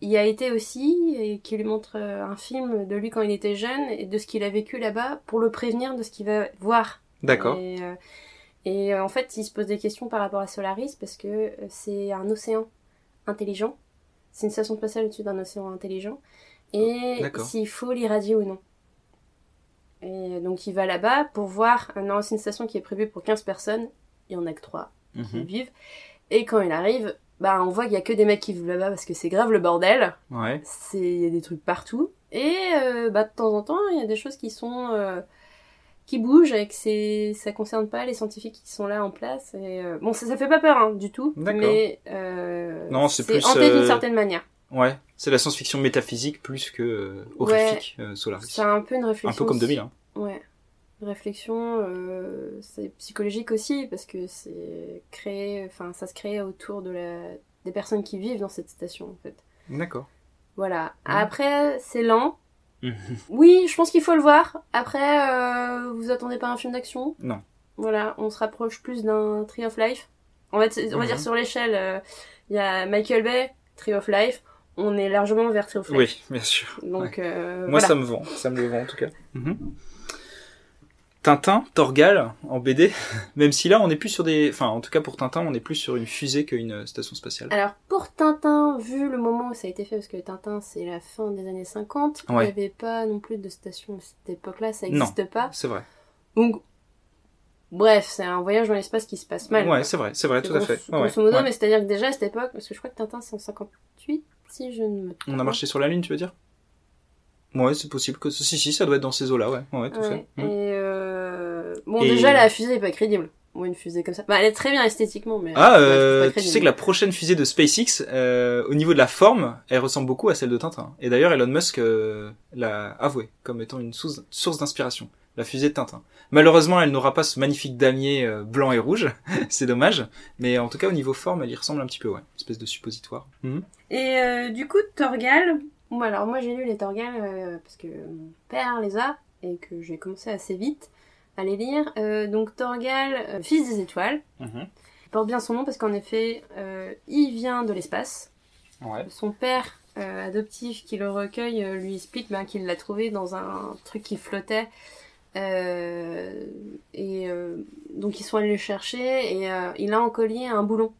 y a été aussi et qui lui montre euh, un film de lui quand il était jeune et de ce qu'il a vécu là-bas pour le prévenir de ce qu'il va voir D'accord. et, euh, et, euh, en fait, il se pose des questions par rapport à Solaris parce que c'est un océan intelligent. C'est une station spatiale au-dessus d'un océan intelligent. Et s'il faut l'irradier ou non. Et donc il va là-bas pour voir. Non, c'est une station qui est prévue pour 15 personnes. Il y en a que 3 qui Mhm. vivent. Et quand il arrive, bah on voit qu'il y a que des mecs qui vivent là-bas parce que c'est grave le bordel. Ouais. C'est il y a des trucs partout et euh, bah de temps en temps il y a des choses qui sont euh, qui bougent et que c'est ça concerne pas les scientifiques qui sont là en place et euh, bon ça ça fait pas peur hein, du tout D'accord. mais euh, Non, c'est plus, hanté d'une euh, certaine manière Ouais. C'est la science-fiction métaphysique plus que euh, horrifique, euh, Solaris. c'est un peu une réflexion Un peu comme aussi. 2001. ouais réflexion euh, c'est psychologique aussi parce que c'est créé enfin ça se crée autour de la des personnes qui vivent dans cette station en fait D'accord. Voilà. Mhm. Après, c'est lent. Mhm. Oui, je pense qu'il faut le voir. Après, euh, vous attendez pas un film d'action? Non. Voilà, on se rapproche plus d'un Tree of Life. En fait, on va Mhm. dire sur l'échelle, euh, il y a Michael Bay, Tree of Life. On est largement vers Tree of Life. Oui, bien sûr. Donc, euh, Moi, voilà. ça me vend. Ça me le vend, en tout cas. Mhm. Tintin, Torgal, en BD. Même si là, on est plus sur des... Enfin, en tout cas, pour Tintin, on est plus sur une fusée qu'une euh, station spatiale. Alors, pour Tintin, vu le moment où ça a été fait, parce que Tintin, c'est la fin des années 50, il Ouais. n'y avait pas non plus de station à cette époque-là, ça n'existe pas. C'est vrai. Donc, bref, c'est un voyage dans l'espace qui se passe mal. Ouais, c'est vrai, c'est vrai, tout à grosso- fait. Ouais, grosso modo, ouais. mais c'est-à-dire que déjà à cette époque, parce que je crois que Tintin c'est en 58, si je ne me trompe On a marché sur la Lune, tu veux dire? Ouais, c'est possible que... Si, si, ça doit être dans ces eaux-là, ouais. Ouais, tout Ouais. fait. Et Mhm. euh... Bon, Et- déjà la fusée est pas crédible. Ou une fusée comme ça. Bah, elle est très bien esthétiquement, mais. Ah, ouais, euh, pas tu sais que la prochaine fusée de SpaceX, euh, au niveau de la forme, elle ressemble beaucoup à celle de Tintin. Et d'ailleurs, Elon Musk euh, l'a avoué comme étant une source, source d'inspiration. La fusée de Tintin. Malheureusement, elle n'aura pas ce magnifique damier euh, blanc et rouge. C'est dommage. Mais en tout cas, au niveau forme, elle y ressemble un petit peu, ouais. Une espèce de suppositoire. Mhm. Et euh, du coup, Torgal. Bon, alors moi j'ai lu les Torgal euh, parce que mon père les a et que j'ai commencé assez vite à les lire. Euh, donc Torgal, euh, fils des étoiles, Mhm. porte bien son nom parce qu'en effet, il vient de l'espace. Ouais. Son père adoptif qui le recueille lui explique ben, qu'il l'a trouvé dans un truc qui flottait. Et donc ils sont allés le chercher et il a en collier un boulon.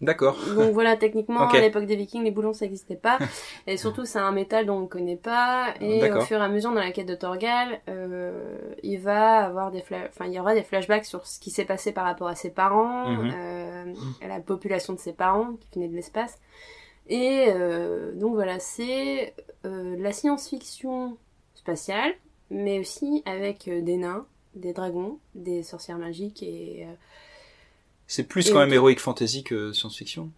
D'accord. Donc voilà, techniquement, à l'époque des Vikings, les boulons ça n'existait pas. Et surtout, c'est un métal dont on ne connaît pas. Et au fur et à mesure, dans la quête de Torgal, euh, il va avoir des enfin, il y aura des flashbacks sur ce qui s'est passé par rapport à ses parents, Mhm. euh, à la population de ses parents qui venaient de l'espace. Et euh, donc voilà, c'est euh, la science-fiction spatiale, mais aussi avec euh, des nains, des dragons, des sorcières magiques et euh, C'est plus Et quand même héroïque fantasy que science-fiction.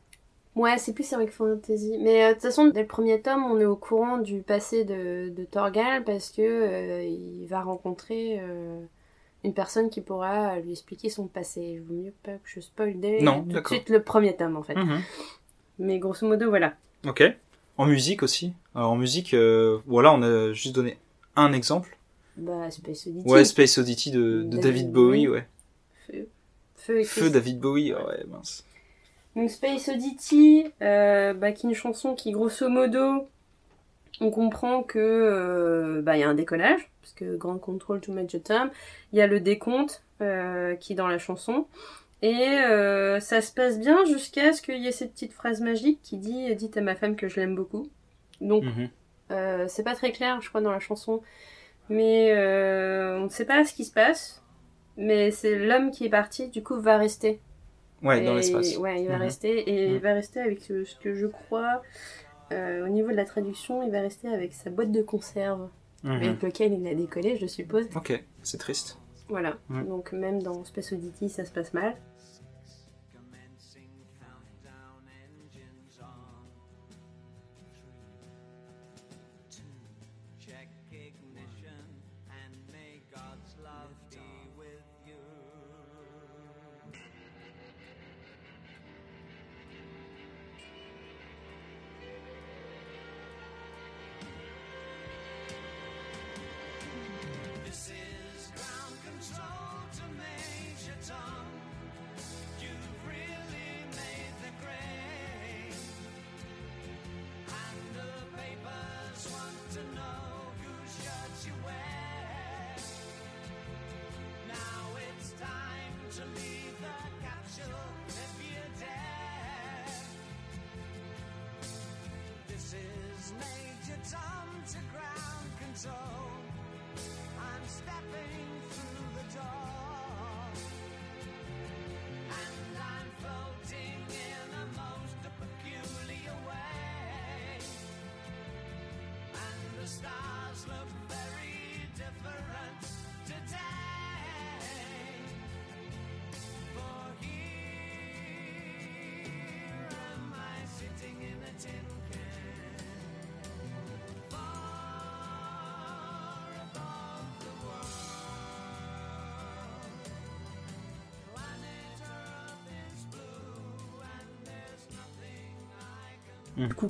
Ouais, c'est plus Heroic Fantasy. Mais euh, de toute façon, dès le premier tome, on est au courant du passé de, de Torgal parce que euh, il va rencontrer euh, une personne qui pourra lui expliquer son passé. Il vaut mieux pas que je spoil dès Non, tout de d'accord. suite le premier tome en fait. Mhm. Mais grosso modo, voilà. Ok. En musique aussi. Alors, en musique, euh, voilà, on a juste donné un exemple. Bah, Space Oddity. Ouais, Space Oddity de, de David, David Bowie, Bowie. ouais. Feu. Et. David Bowie, oh, ouais, mince. Donc Space Oddity, euh, bah, qui est une chanson qui, grosso modo, on comprend que euh, bah, y a un décollage, parce que Grand Control to Major Tom, il y a le décompte euh, qui est dans la chanson, et euh, ça se passe bien jusqu'à ce qu'il y ait cette petite phrase magique qui dit « Dites à ma femme que je l'aime beaucoup ». Donc Mhm. c'est pas très clair, je crois, dans la chanson, mais on ne sait pas ce qui se passe, mais c'est l'homme qui est parti, du coup, va rester. Ouais, dans l'espace. Ouais, il va Mhm. rester. Et Mhm. il va rester avec ce, ce que je crois. euh, au niveau de la traduction, il va rester avec sa boîte de conserve. Mhm. Avec lequel il a décollé, je suppose. Ok, c'est triste. Voilà. Mhm. Donc même dans Space Oddity, ça se passe mal.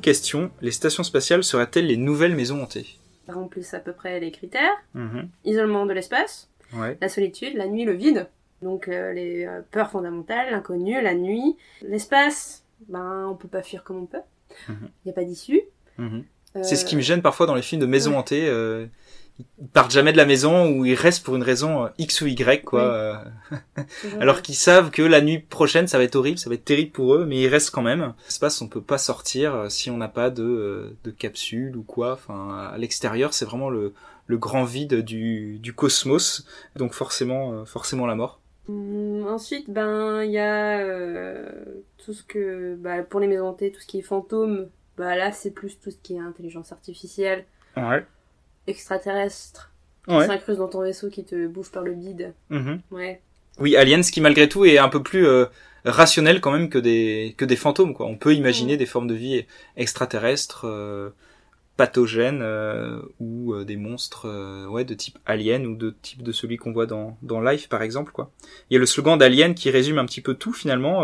Question, les stations spatiales seraient-elles les nouvelles maisons hantées? Remplissent à peu près les critères. Mhm. Isolement de l'espace, Ouais. la solitude, la nuit, le vide. Donc euh, les euh, peurs fondamentales, l'inconnu, la nuit. L'espace, ben on peut pas fuir comme on peut. Il Mhm. n'y a pas d'issue. Mhm. Euh, C'est ce qui me gêne parfois dans les films de maisons ouais. hantées. Ils partent jamais de la maison ou ils restent pour une raison euh, X ou Y, quoi. Oui. euh, alors qu'ils savent que la nuit prochaine, ça va être horrible, ça va être terrible pour eux, mais ils restent quand même. L'espace, on peut pas sortir euh, si on n'a pas de, de capsule ou quoi. Enfin, à l'extérieur, c'est vraiment le, le grand vide du, du cosmos. Donc forcément, forcément la mort. Hum, ensuite, ben il y a euh, tout ce que bah, pour les maisons hantées, tout ce qui est fantôme. Bah là, c'est plus tout ce qui est intelligence artificielle, Ouais. Extraterrestre, qui Ouais. s'incruste dans ton vaisseau, qui te bouffe par le bide. Mhm. Ouais. Oui, Aliens, qui malgré tout est un peu plus euh, rationnel quand même que des que des fantômes. Quoi. On peut imaginer Mhm. des formes de vie extraterrestres, euh, pathogènes euh, ou des monstres, ouais, de type Alien ou de type de celui qu'on voit dans dans Life par exemple. Quoi. Il y a le slogan d'Alien qui résume un petit peu tout finalement.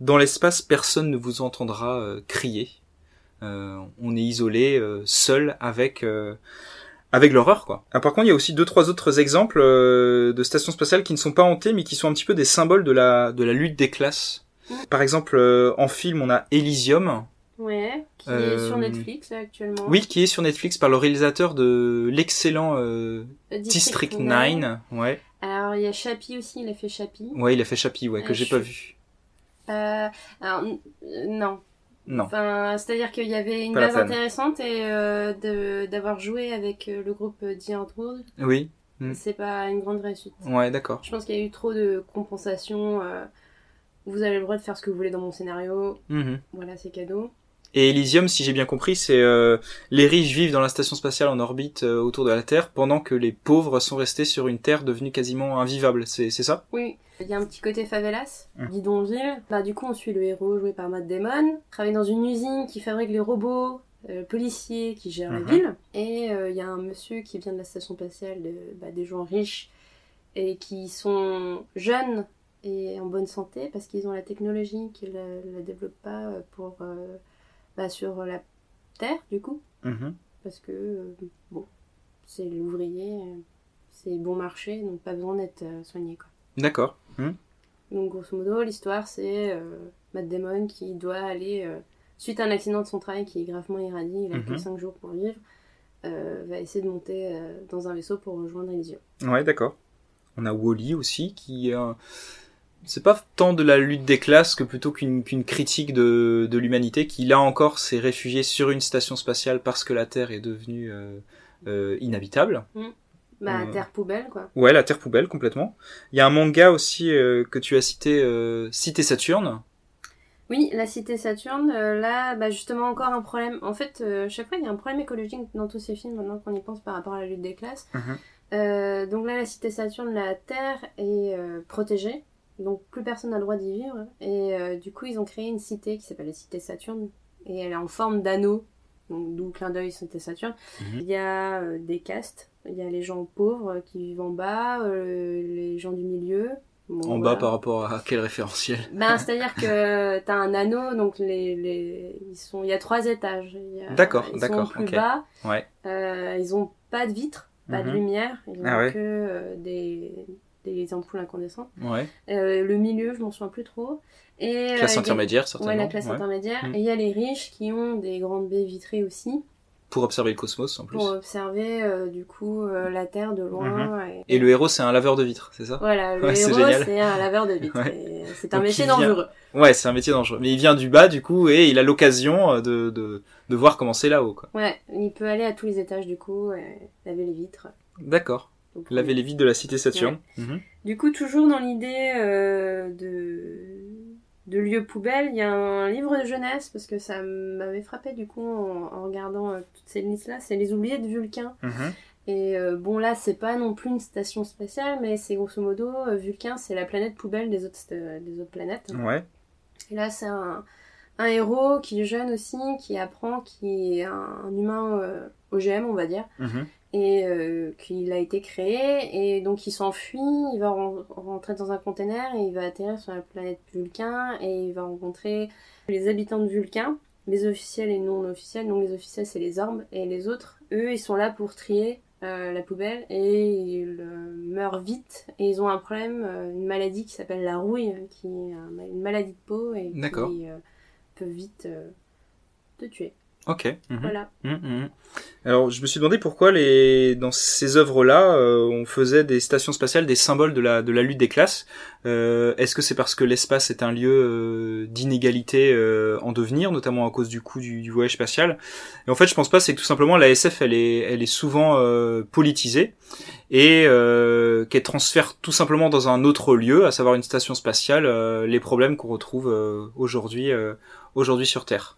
dans l'espace, personne ne vous entendra crier. On est isolé, seul avec avec l'horreur quoi. Ah, par contre, il y a aussi deux trois autres exemples euh, de stations spatiales qui ne sont pas hantées mais qui sont un petit peu des symboles de la de la lutte des classes. Mm. Par exemple, euh, en film, on a Elysium, Ouais. Qui est Euh, sur Netflix là, actuellement. oui, qui est sur Netflix par le réalisateur de l'excellent Euh, District 9. Ouais, Alors il y a Chappie aussi, il a fait Chappie. ouais, il a fait Chappie, ouais, que j'ai je pas vu. Euh, alors, non. Non. Enfin, c'est-à-dire qu'il y avait une Pas base intéressante et euh, de d'avoir joué avec euh, le groupe The Antwoord, Oui, Mm. c'est pas une grande réussite. ouais, d'accord. Je pense qu'il y a eu trop de compensation. euh, vous avez le droit de faire ce que vous voulez dans mon scénario. Mhm. Voilà, c'est cadeau. Et Elysium, si j'ai bien compris, c'est euh, les riches vivent dans la station spatiale en orbite euh, autour de la Terre, pendant que les pauvres sont restés sur une Terre devenue quasiment invivable. C'est ça? Oui, il y a un petit côté favelas, Mm. bidonville. Bah, du coup, on suit le héros joué par Matt Damon, travaille dans une usine qui fabrique les robots, euh, policiers qui gèrent la ville. Et euh, il y a un monsieur qui vient de la station spatiale, de, bah, des gens riches et qui sont jeunes et en bonne santé parce qu'ils ont la technologie qu'ils ne la développent pas pour, euh, bah, sur la Terre, du coup. Mhm. Parce que, euh, bon, c'est l'ouvrier, euh, c'est bon marché, donc pas besoin d'être euh, soigné, quoi. D'accord. Mhm. Donc grosso modo, l'histoire c'est euh, Matt Damon qui doit aller, euh, suite à un accident de son travail qui est gravement irradié, il a que Mhm. 5 jours pour vivre, va essayer de monter dans un vaisseau pour rejoindre Elysium. Ouais, d'accord. On a Wally aussi, qui est c'est pas tant de la lutte des classes que plutôt qu'une critique de, de l'humanité qui là encore s'est réfugié sur une station spatiale parce que la Terre est devenue euh, euh, inhabitable. Bah, Euh. terre poubelle quoi. Ouais, la Terre poubelle complètement. Il y a un manga aussi euh, que tu as cité, Cité Saturne. Oui, la cité Saturne, là, bah, justement encore un problème. En fait, chaque fois il y a un problème écologique dans tous ces films maintenant qu'on y pense par rapport à la lutte des classes. Mhm. Donc là, la cité Saturne, la Terre est protégée, donc plus personne n'a le droit d'y vivre. Et euh, du coup, ils ont créé une cité qui s'appelle la cité Saturne, et elle est en forme d'anneau, donc d'où clin d'œil cité Saturne. Mhm. Il y a euh, des castes, il y a les gens pauvres qui vivent en bas, euh, les gens du milieu. Bon, en voilà. bas par rapport à quel référentiel? Ben, c'est-à-dire que t'as un anneau, donc les, les, ils sont, il y a trois étages. A- D'accord, ils d'accord, sont plus bas. Ouais. Ils ont pas de vitres, pas de Mhm. lumière. Ils ont Ah que des, des ampoules incandescentes. Ouais. Euh, le milieu, je m'en souviens plus trop. Et, Classe euh, intermédiaire, y a- certainement. Ouais, la classe ouais. intermédiaire. Mhm. Et il y a les riches qui ont des grandes baies vitrées aussi Pour observer le cosmos en plus. pour observer euh, du coup la Terre de loin. Mhm. Et, Et le héros, c'est un laveur de vitres, c'est ça? Voilà, le Ouais, héros, c'est un laveur de vitres. Ouais. C'est un Donc, métier vient- dangereux. Ouais, c'est un métier dangereux. Mais il vient du bas, du coup, et il a l'occasion de, de, de voir comment c'est là-haut, quoi. Ouais, il peut aller à tous les étages du coup, et laver les vitres. D'accord. Donc, Laver les vides de la cité Saturne. Mhm. Du coup, toujours dans l'idée euh, de, de lieu poubelle, il y a un livre de jeunesse, parce que ça m'avait frappé du coup en, en regardant euh, toutes ces listes-là, c'est Les oubliés de Vulcain. Mhm. Et euh, bon là, c'est pas non plus une station spatiale, mais c'est grosso modo, euh, Vulcain, c'est la planète poubelle des autres, des autres planètes. Ouais. Et là, c'est un, un héros qui est jeune aussi, qui apprend, qui est un, un humain euh, OGM, on va dire Mhm. Et euh, qu'il a été créé et donc il s'enfuit, il va ren- rentrer dans un container et il va atterrir sur la planète Vulcain et il va rencontrer les habitants de Vulcain les officiels et non officiels. Donc les officiels c'est les armes et les autres, eux ils sont là pour trier euh, la poubelle et ils euh, meurent vite et ils ont un problème, euh, une maladie qui s'appelle la rouille, qui est un- une maladie de peau et qui euh, peut vite euh, te tuer. Ok. Mhm. Voilà. Mhm, mhm. Alors, je me suis demandé pourquoi les dans ces œuvres-là, euh, on faisait des stations spatiales des symboles de la de la lutte des classes. Euh, Est-ce que c'est parce que l'espace est un lieu euh, d'inégalité euh, en devenir, notamment à cause du coût du, du voyage spatial? Et en fait, je pense pas. C'est que tout simplement la SF, elle est elle est souvent euh, politisée et euh, qu'elle transfère tout simplement dans un autre lieu, à savoir une station spatiale, euh, les problèmes qu'on retrouve euh, aujourd'hui euh, aujourd'hui sur Terre.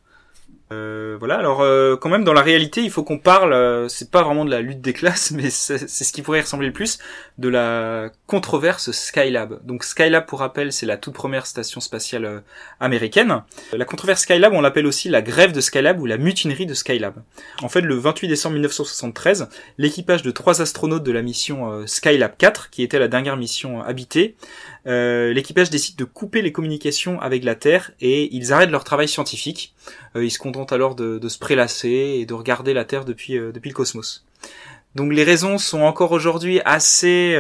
Euh, voilà. Alors, euh, quand même, dans la réalité, il faut qu'on parle. euh, c'est pas vraiment de la lutte des classes, mais c'est ce qui pourrait ressembler le plus de la controverse Skylab. Donc, Skylab, pour rappel, c'est la toute première station spatiale euh, américaine. La controverse Skylab, on l'appelle aussi la grève de Skylab ou la mutinerie de Skylab. En fait, le 28 décembre 1973, l'équipage de trois astronautes de la mission euh, Skylab 4, qui était la dernière mission habitée, euh, l'équipage décide de couper les communications avec la Terre et ils arrêtent leur travail scientifique. Euh, ils se contentent alors de, se prélasser et de regarder la Terre depuis, euh, depuis le cosmos. Donc les raisons sont encore aujourd'hui assez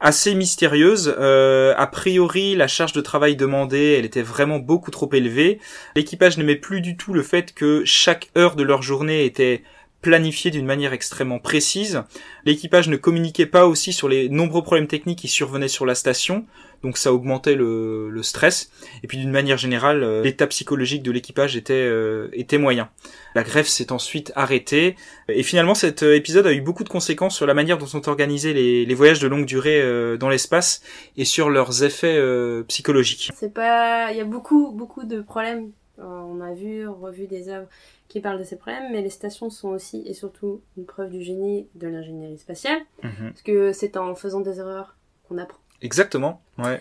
assez mystérieuses. Euh, a priori, la charge de travail demandée, elle était vraiment beaucoup trop élevée. L'équipage n'aimait plus du tout le fait que chaque heure de leur journée était planifiée d'une manière extrêmement précise. L'équipage ne communiquait pas aussi sur les nombreux problèmes techniques qui survenaient sur la station, donc ça augmentait le, le stress. Et puis d'une manière générale, euh, l'état psychologique de l'équipage était, euh, était moyen. La grève s'est ensuite arrêtée, et finalement cet euh, épisode a eu beaucoup de conséquences sur la manière dont sont organisés les, voyages de longue durée euh, dans l'espace et sur leurs effets psychologiques. C'est pas, il y a beaucoup beaucoup de problèmes. On a vu, revu des œuvres qui parlent de ces problèmes, mais les stations sont aussi et surtout une preuve du génie de l'ingénierie spatiale, parce que c'est en faisant des erreurs qu'on apprend. Exactement, ouais.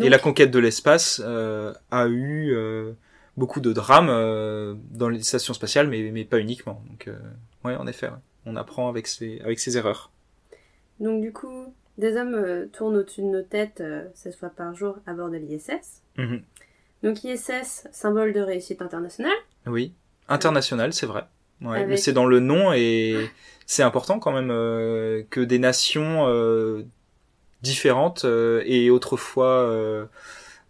et la conquête de l'espace euh, a eu euh, beaucoup de drames euh, dans les stations spatiales, mais, mais pas uniquement. Donc, ouais, en effet, ouais. on apprend avec ses, avec ses erreurs. donc du coup, des hommes tournent au-dessus de nos têtes euh, 16 fois par jour à bord de l'ISS. Mhm. Donc ISS, symbole de réussite internationale. Oui, international, c'est vrai. Ouais, Avec- mais c'est dans le nom et c'est important quand même euh, que des nations euh, différentes euh, et autrefois euh,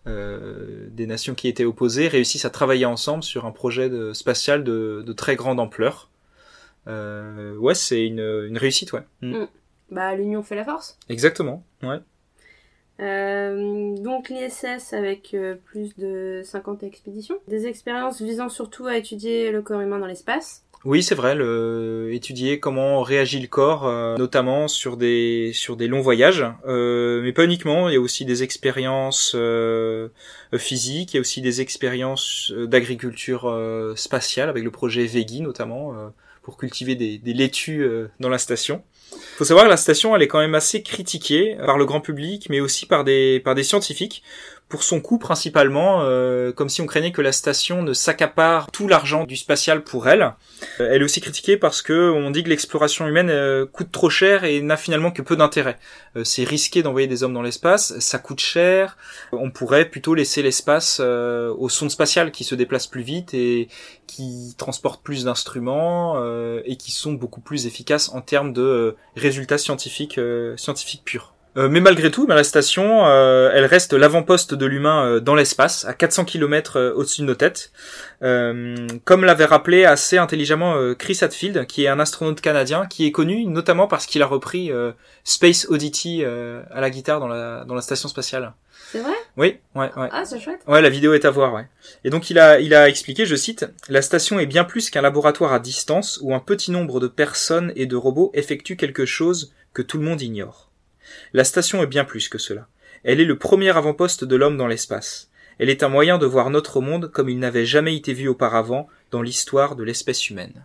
euh, des nations qui étaient opposées réussissent à travailler ensemble sur un projet de, spatial de, de très grande ampleur. Euh, ouais, c'est une, une réussite, ouais. Mm. Bah l'union fait la force. Exactement, ouais. Euh, donc l'ISS avec euh, plus de 50 expéditions. Des expériences visant surtout à étudier le corps humain dans l'espace. Oui, c'est vrai, le, étudier comment réagit le corps, euh, notamment sur des sur des longs voyages, euh, mais pas uniquement. Il y a aussi des expériences euh, physiques, il y a aussi des expériences euh, d'agriculture spatiale avec le projet Veggie notamment pour cultiver des, des laitues dans la station. Faut savoir que la station, elle est quand même assez critiquée par le grand public, mais aussi par des par des scientifiques pour son coût principalement, euh, comme si on craignait que la station ne s'accapare tout l'argent du spatial pour elle. Euh, Elle est aussi critiquée parce que on dit que l'exploration humaine euh, coûte trop cher et n'a finalement que peu d'intérêt. Euh, c'est risqué d'envoyer des hommes dans l'espace, ça coûte cher. On pourrait plutôt laisser l'espace aux sondes spatiales qui se déplacent plus vite et qui transportent plus d'instruments et qui sont beaucoup plus efficaces en termes de résultats scientifiques scientifiques purs. Euh, mais malgré tout, la station, euh, elle reste l'avant-poste de l'humain euh, dans l'espace, à 400 km au-dessus de nos têtes. Euh, comme l'avait rappelé assez intelligemment Chris Hadfield, qui est un astronaute canadien, qui est connu notamment parce qu'il a repris euh, Space Oddity euh, à la guitare dans la, dans la station spatiale. C'est vrai? Oui, ouais, ouais. Ah, c'est chouette. Ouais, la vidéo est à voir, ouais. Et donc il a, il a expliqué, je cite, La station est bien plus qu'un laboratoire à distance où un petit nombre de personnes et de robots effectuent quelque chose que tout le monde ignore. La station est bien plus que cela. Elle est le premier avant-poste de l'homme dans l'espace. Elle est un moyen de voir notre monde comme il n'avait jamais été vu auparavant dans l'histoire de l'espèce humaine.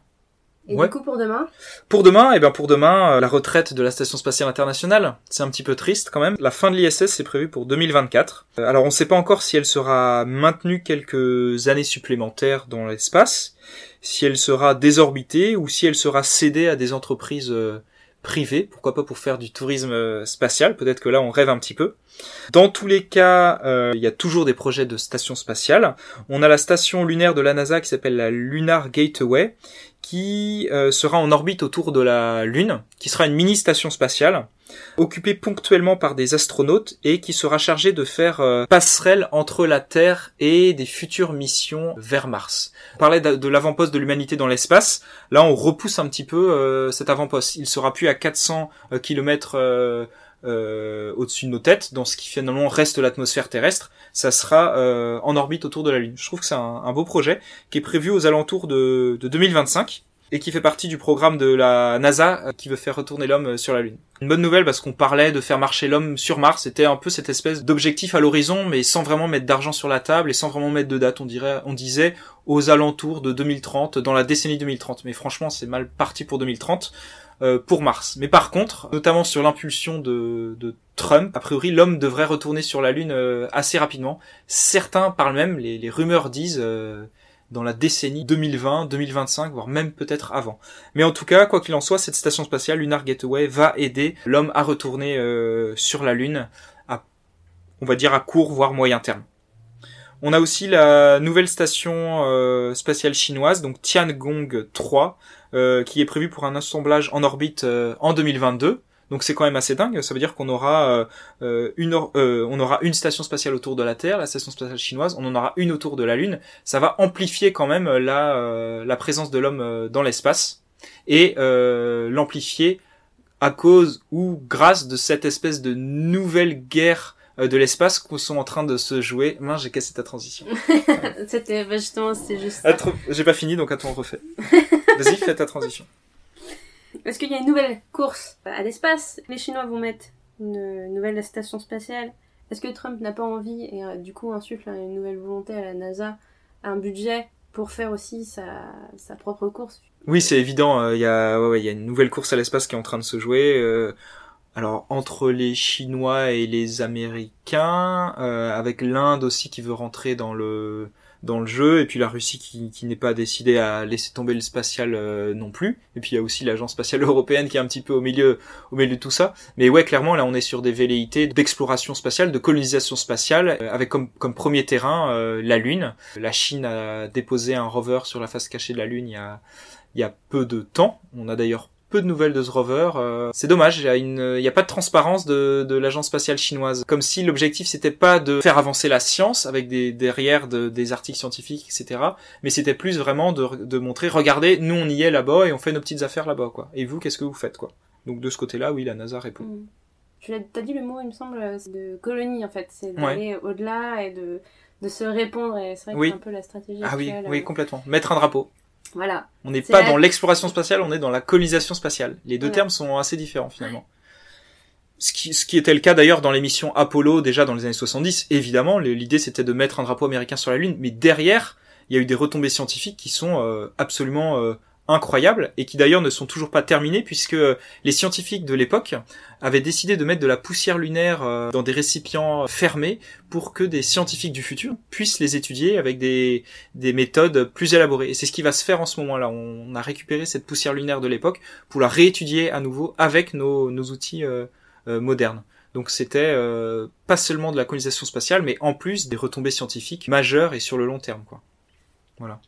Et Ouais. du coup, pour demain, Pour demain, eh bien pour demain, euh, la retraite de la station spatiale internationale. C'est un petit peu triste quand même. La fin de l'ISS est prévue pour 2024. Euh, Alors on ne sait pas encore si elle sera maintenue quelques années supplémentaires dans l'espace, si elle sera désorbitée ou si elle sera cédée à des entreprises euh, privé, pourquoi pas pour faire du tourisme euh, spatial, peut-être que là on rêve un petit peu. Dans tous les cas, euh, il y a toujours des projets de station spatiale. On a la station lunaire de la NASA qui s'appelle la Lunar Gateway, qui euh, sera en orbite autour de la Lune, qui sera une mini station spatiale occupée ponctuellement par des astronautes et qui sera chargée de faire euh, passerelle entre la Terre et des futures missions vers Mars. On parlait de, l'avant-poste de l'humanité dans l'espace. Là, on repousse un petit peu euh, cet avant-poste. Il sera plus à 400 km euh, au-dessus de nos têtes, dans ce qui finalement reste l'atmosphère terrestre, ça sera en orbite autour de la Lune. Je trouve que c'est un, un, beau projet qui est prévu aux alentours de, de 2025 et qui fait partie du programme de la NASA euh, qui veut faire retourner l'homme euh, sur la Lune. Une bonne nouvelle parce qu'on parlait de faire marcher l'homme sur Mars, c'était un peu cette espèce d'objectif à l'horizon, mais sans vraiment mettre d'argent sur la table et sans vraiment mettre de date. On dirait, on disait aux alentours de 2030, dans la décennie 2030. Mais franchement, c'est mal parti pour 2030 euh, pour Mars. Mais par contre, notamment sur l'impulsion de, de, Trump, a priori l'homme devrait retourner sur la Lune assez rapidement. Certains parlent même, les, les rumeurs disent, euh, dans la décennie 2020, 2025, voire même peut-être avant. Mais en tout cas, quoi qu'il en soit, cette station spatiale Lunar Gateway va aider l'homme à retourner sur la Lune, à, on va dire à court voire moyen terme. On a aussi la nouvelle station euh, spatiale chinoise, donc Tiangong 3, euh, qui est prévue pour un assemblage en orbite euh, en 2022. Donc c'est quand même assez dingue. Ça veut dire qu'on aura une on aura une station spatiale autour de la Terre, la station spatiale chinoise. On en aura une autour de la Lune. Ça va amplifier quand même la la présence de l'homme dans l'espace et l'amplifier à cause ou grâce de cette espèce de nouvelle guerre euh, de l'espace qu'on sont en train de se jouer. Mince, j'ai cassé ta transition. c'était bah justement, c'est juste. J'ai pas fini, donc attends, on refait. Vas-y, fais ta transition. Est-ce qu'il y a une nouvelle course à l'espace Les Chinois vont mettre une nouvelle station spatiale. Est-ce que Trump n'a pas envie et euh, du coup insuffle une nouvelle volonté à la NASA, un budget pour faire aussi sa, sa propre course? Oui, c'est évident. Euh, il y a, ouais, y a une nouvelle course à l'espace qui est en train de se jouer. Euh, alors entre les Chinois et les Américains, avec l'Inde aussi qui veut rentrer dans le dans le jeu, et puis la Russie qui, qui n'est pas décidée à laisser tomber le spatial euh, non plus. Et puis il y a aussi l'agence spatiale européenne qui est un petit peu au milieu au milieu de tout ça. Mais ouais, clairement là on est sur des velléités d'exploration spatiale, de colonisation spatiale, euh, avec comme comme premier terrain euh, la Lune. La Chine a déposé un rover sur la face cachée de la Lune il y a il y a peu de temps. On a d'ailleurs peu de nouvelles de ce rover. Euh, c'est dommage, il y, a une, il y a pas de transparence de, de l'agence spatiale chinoise. Comme si l'objectif c'était pas de faire avancer la science avec des derrière de, des articles scientifiques, etc. Mais c'était plus vraiment de, de montrer, regardez, nous on y est là-bas et on fait nos petites affaires là-bas, quoi. Et vous, qu'est-ce que vous faites, quoi? Donc de ce côté-là, oui, la NASA répond. Mm. Tu as dit le mot, il me semble, de colonie en fait, c'est d'aller au-delà et de, de se répondre. Et c'est vrai que c'est un peu la stratégie. Ah oui, oui, euh. complètement. Mettre un drapeau. Voilà. On n'est pas dans l'exploration spatiale, on est dans la colonisation spatiale. Les deux termes sont assez différents finalement. Ce qui, ce qui était le cas d'ailleurs dans l'émission Apollo déjà dans les années 70. Évidemment, l'idée c'était de mettre un drapeau américain sur la Lune, mais derrière, il y a eu des retombées scientifiques qui sont euh, absolument euh, incroyables et qui d'ailleurs ne sont toujours pas terminés puisque les scientifiques de l'époque avaient décidé de mettre de la poussière lunaire euh, dans des récipients fermés pour que des scientifiques du futur puissent les étudier avec des, des méthodes plus élaborées. Et c'est ce qui va se faire en ce moment-là. On a récupéré cette poussière lunaire de l'époque pour la réétudier à nouveau avec nos, nos outils euh, euh, modernes. Donc c'était pas seulement de la colonisation spatiale, mais en plus des retombées scientifiques majeures et sur le long terme, quoi. Voilà.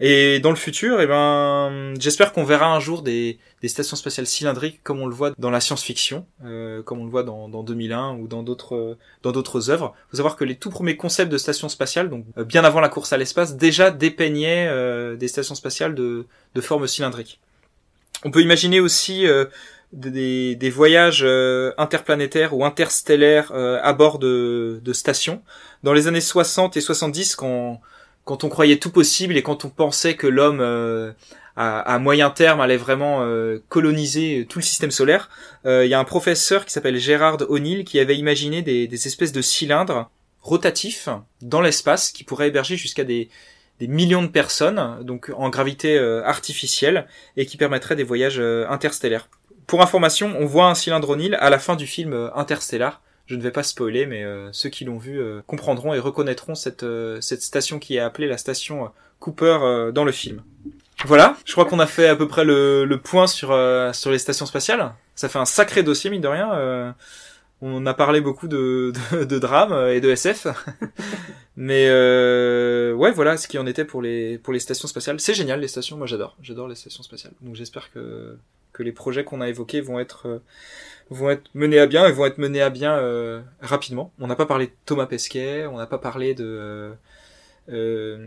Et dans le futur, eh ben, j'espère qu'on verra un jour des, des, stations spatiales cylindriques comme on le voit dans la science-fiction, euh, comme on le voit dans, dans 2001 ou dans d'autres dans d'autres œuvres. Faut savoir que les tout premiers concepts de stations spatiales, donc euh, bien avant la course à l'espace, déjà dépeignaient euh, des stations spatiales de, de forme cylindrique. On peut imaginer aussi euh, des, des, voyages euh, interplanétaires ou interstellaires à bord de, de stations. Dans les années 60 et 70, quand quand on croyait tout possible et quand on pensait que l'homme euh, à, moyen terme allait vraiment euh, coloniser tout le système solaire, euh, il y a un professeur qui s'appelle Gérard O'Neill qui avait imaginé des, espèces de cylindres rotatifs dans l'espace qui pourraient héberger jusqu'à des, des millions de personnes, donc en gravité artificielle, et qui permettraient des voyages interstellaires. Pour information, on voit un cylindre O'Neill à la fin du film Interstellar, je ne vais pas spoiler, mais euh, ceux qui l'ont vu euh, comprendront et reconnaîtront cette, euh, cette station qui est appelée la station Cooper dans le film. Voilà, je crois qu'on a fait à peu près le, le point sur euh, sur les stations spatiales. Ça fait un sacré dossier mine de rien. euh, on a parlé beaucoup de de, de drame et de SF, mais euh, ouais voilà ce qui en était pour les pour les stations spatiales. C'est génial les stations, moi j'adore, j'adore les stations spatiales. Donc j'espère que que les projets qu'on a évoqués vont être euh, vont être menés à bien et vont être menés à bien euh, rapidement. On n'a pas parlé de Thomas Pesquet, on n'a pas parlé de euh, euh,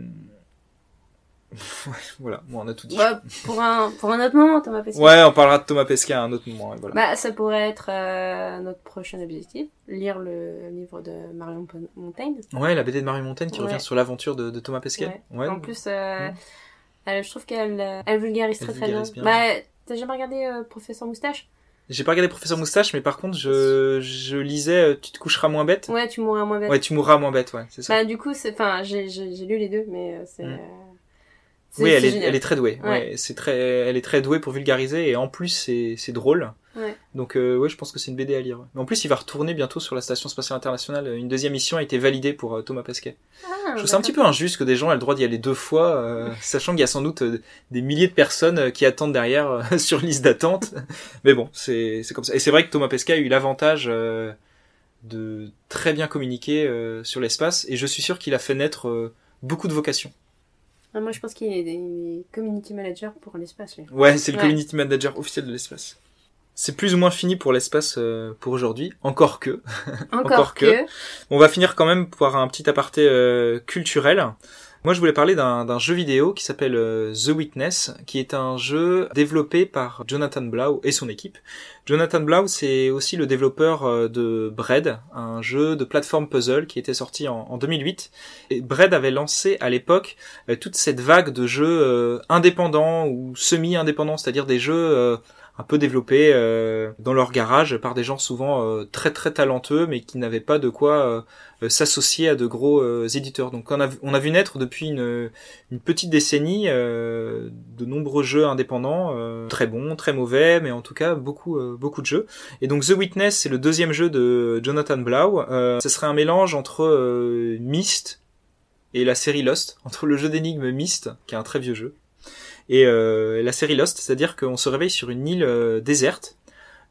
voilà, bon, on a tout dit. Ouais, pour un, pour un autre moment, Thomas Pesquet. Ouais, on parlera de Thomas Pesquet à un autre moment. voilà. Bah, ça pourrait être euh, notre prochain objectif, lire le livre de Marion Montaigne. Ouais, la BD de Marie Montaigne qui Ouais. revient sur l'aventure de, de Thomas Pesquet. Ouais. En plus, euh, elle- je trouve qu'elle elle vulgarise Elle très très bien. bien. Bah, t'as jamais regardé euh, Professeur Moustache? J'ai pas regardé Professeur Moustache, mais par contre, je, je lisais euh, Tu te coucheras moins bête. Ouais, tu mourras moins bête. Ouais, tu mourras moins bête, ouais, c'est ça. Bah, du coup, c'est, enfin, j'ai, j'ai, j'ai lu les deux, mais euh, c'est, Mm. Oui, elle est, elle est très douée. Ouais. Ouais. c'est très, elle est très douée pour vulgariser et en plus c'est, c'est drôle. Ouais. Donc euh, ouais, je pense que c'est une BD à lire. Mais en plus, il va retourner bientôt sur la station spatiale internationale. Une deuxième mission a été validée pour euh, Thomas Pesquet. Ah, Je trouve ça un petit peu injuste que des gens aient le droit d'y aller deux fois, euh, sachant qu'il y a sans doute euh, des milliers de personnes euh, qui attendent derrière sur liste d'attente. Mais bon, c'est c'est comme ça. Et c'est vrai que Thomas Pesquet a eu l'avantage euh, de très bien communiquer euh, sur l'espace, et je suis sûr qu'il a fait naître beaucoup de vocations. Ah, moi, je pense qu'il est, community manager pour l'espace, lui. Ouais, c'est le Ouais. community manager officiel de l'espace. C'est plus ou moins fini pour l'espace euh, pour aujourd'hui, encore que. Encore, Encore que. que. On va finir quand même par un petit aparté euh, culturel. Moi, je voulais parler d'un jeu vidéo qui s'appelle euh, The Witness, qui est un jeu développé par Jonathan Blau et son équipe. Jonathan Blau, c'est aussi le développeur euh, de Bread, un jeu de plateforme puzzle qui était sorti en, en 2008. Et Bread avait lancé à l'époque euh, toute cette vague de jeux indépendants ou semi-indépendants, c'est-à-dire des jeux un peu développés euh, dans leur garage par des gens souvent euh, très très talentueux mais qui n'avaient pas de quoi euh, euh, s'associer à de gros éditeurs. Donc on a, on a vu naître depuis une, petite décennie de nombreux jeux indépendants, très bons, très mauvais, mais en tout cas beaucoup beaucoup de jeux. Et donc The Witness, c'est le deuxième jeu de Jonathan Blau. Ce serait un mélange entre Myst et la série Lost, entre le jeu d'énigmes Myst, qui est un très vieux jeu, et euh, la série Lost, c'est-à-dire qu'on se réveille sur une île euh, déserte,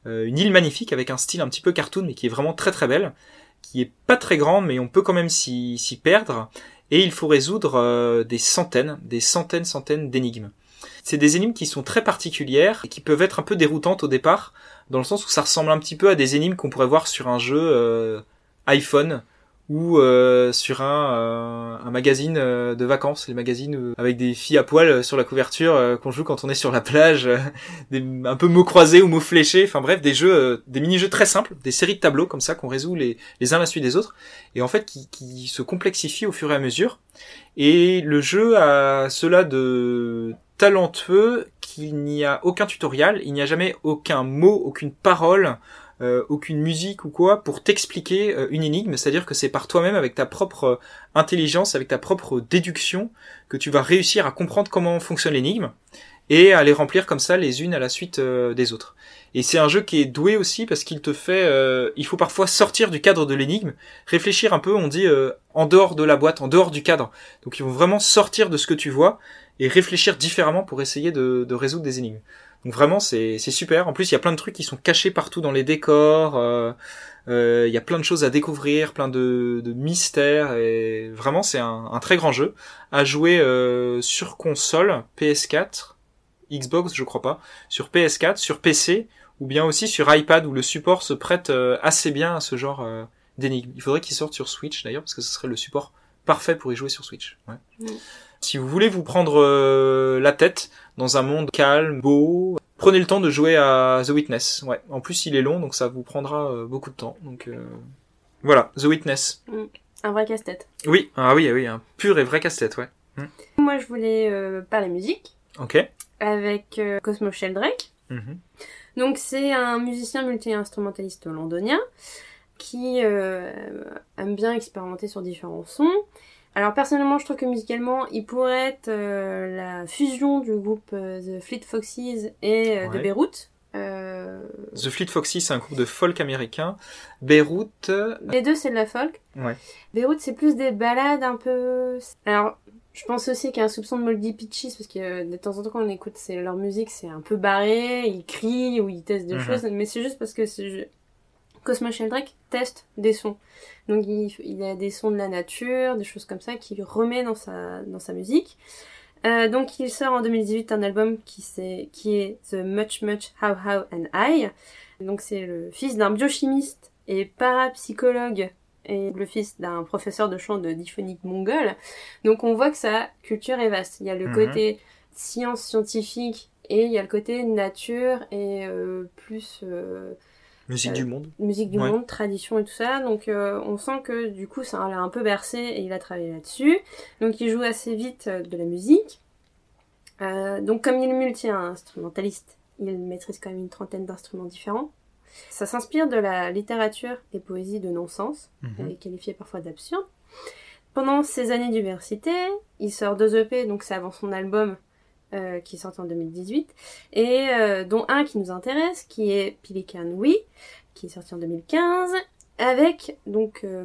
euh, une île magnifique avec un style un petit peu cartoon, mais qui est vraiment très très belle, qui est pas très grande, mais on peut quand même s'y perdre, et il faut résoudre des centaines, des centaines, centaines d'énigmes. C'est des énigmes qui sont très particulières et qui peuvent être un peu déroutantes au départ, dans le sens où ça ressemble un petit peu à des énigmes qu'on pourrait voir sur un jeu iPhone ou euh, sur un, euh, un magazine euh, de vacances, les magazines avec des filles à poil sur la couverture qu'on joue quand on est sur la plage, un peu mots croisés ou mots fléchés, enfin bref, des jeux, des mini-jeux très simples, des séries de tableaux comme ça qu'on résout les, uns la suite des autres, et en fait qui, qui se complexifient au fur et à mesure. Et le jeu a cela de talentueux qu'il n'y a aucun tutoriel, il n'y a jamais aucun mot, aucune parole, euh, aucune musique ou quoi pour t'expliquer euh, une énigme, c'est-à-dire que c'est par toi-même avec ta propre euh, intelligence, avec ta propre déduction que tu vas réussir à comprendre comment fonctionne l'énigme et à les remplir comme ça les unes à la suite euh, des autres. Et c'est un jeu qui est doué aussi parce qu'il te fait, euh, il faut parfois sortir du cadre de l'énigme, réfléchir un peu, on dit euh, en dehors de la boîte, en dehors du cadre. Donc il faut vraiment sortir de ce que tu vois et réfléchir différemment pour essayer de, de résoudre des énigmes. Donc vraiment c'est super. En plus il y a plein de trucs qui sont cachés partout dans les décors. euh, euh, Il y a plein de choses à découvrir, plein de, de mystères et vraiment c'est un, un très grand jeu à jouer euh, sur console PS4, Xbox je crois pas, sur PS4, sur PC ou bien aussi sur iPad où le support se prête euh, assez bien à ce genre euh, d'énigmes. Il faudrait qu'il sorte sur Switch d'ailleurs parce que ce serait le support parfait pour y jouer sur Switch. Ouais. Mm. Si vous voulez vous prendre euh, la tête dans un monde calme, beau, prenez le temps de jouer à The Witness. Ouais. En plus, il est long, donc ça vous prendra euh, beaucoup de temps. Donc euh, voilà, The Witness. Un vrai casse-tête. Oui, ah oui, oui, un pur et vrai casse-tête, ouais. Moi, je voulais euh, parler musique Ok. avec euh, Cosmo Sheldrake. Mhm. Donc c'est un musicien multi-instrumentaliste londonien qui euh, aime bien expérimenter sur différents sons. Alors personnellement, je trouve que musicalement, il pourrait être euh, la fusion du groupe euh, The Fleet Foxes et euh, de. Beyrouth. The Fleet Foxy, c'est un groupe de folk américain. Beyrouth, les deux, c'est de la folk. Ouais. Beyrouth, c'est plus des ballades un peu... Alors, Je pense aussi qu'il y a un soupçon de Moldy Peaches parce que de temps en temps quand on écoute c'est leur musique c'est un peu barré, ils crient ou ils testent des Mhm. choses, mais c'est juste parce que Cosmo Sheldrake teste des sons. Donc il, a des sons de la nature, des choses comme ça qu'il remet dans sa dans sa musique. Euh, donc il sort en 2018 un album qui, c'est, qui est The Much Much How How and I. Donc c'est le fils d'un biochimiste et parapsychologue et le fils d'un professeur de chant de diphonique mongole. Donc on voit que sa culture est vaste. Il y a le Mhm. côté science scientifique et il y a le côté nature et euh, plus euh, Musique Euh, du monde. musique du Ouais. monde, tradition et tout ça. Donc euh, on sent que du coup ça l'a un peu bercé et il a travaillé là-dessus. Donc il joue assez vite euh, de la musique. Euh, donc comme il est multi-instrumentaliste, il maîtrise quand même une trentaine d'instruments différents. Ça s'inspire de la littérature et poésie de non-sens, est qualifiée parfois d'absurde. Pendant ses années d'université, il sort deux EP, donc c'est avant son album euh, qui sort en 2018, et euh, dont un qui nous intéresse, qui est Pelican Oui, qui est sorti en 2015, avec donc euh,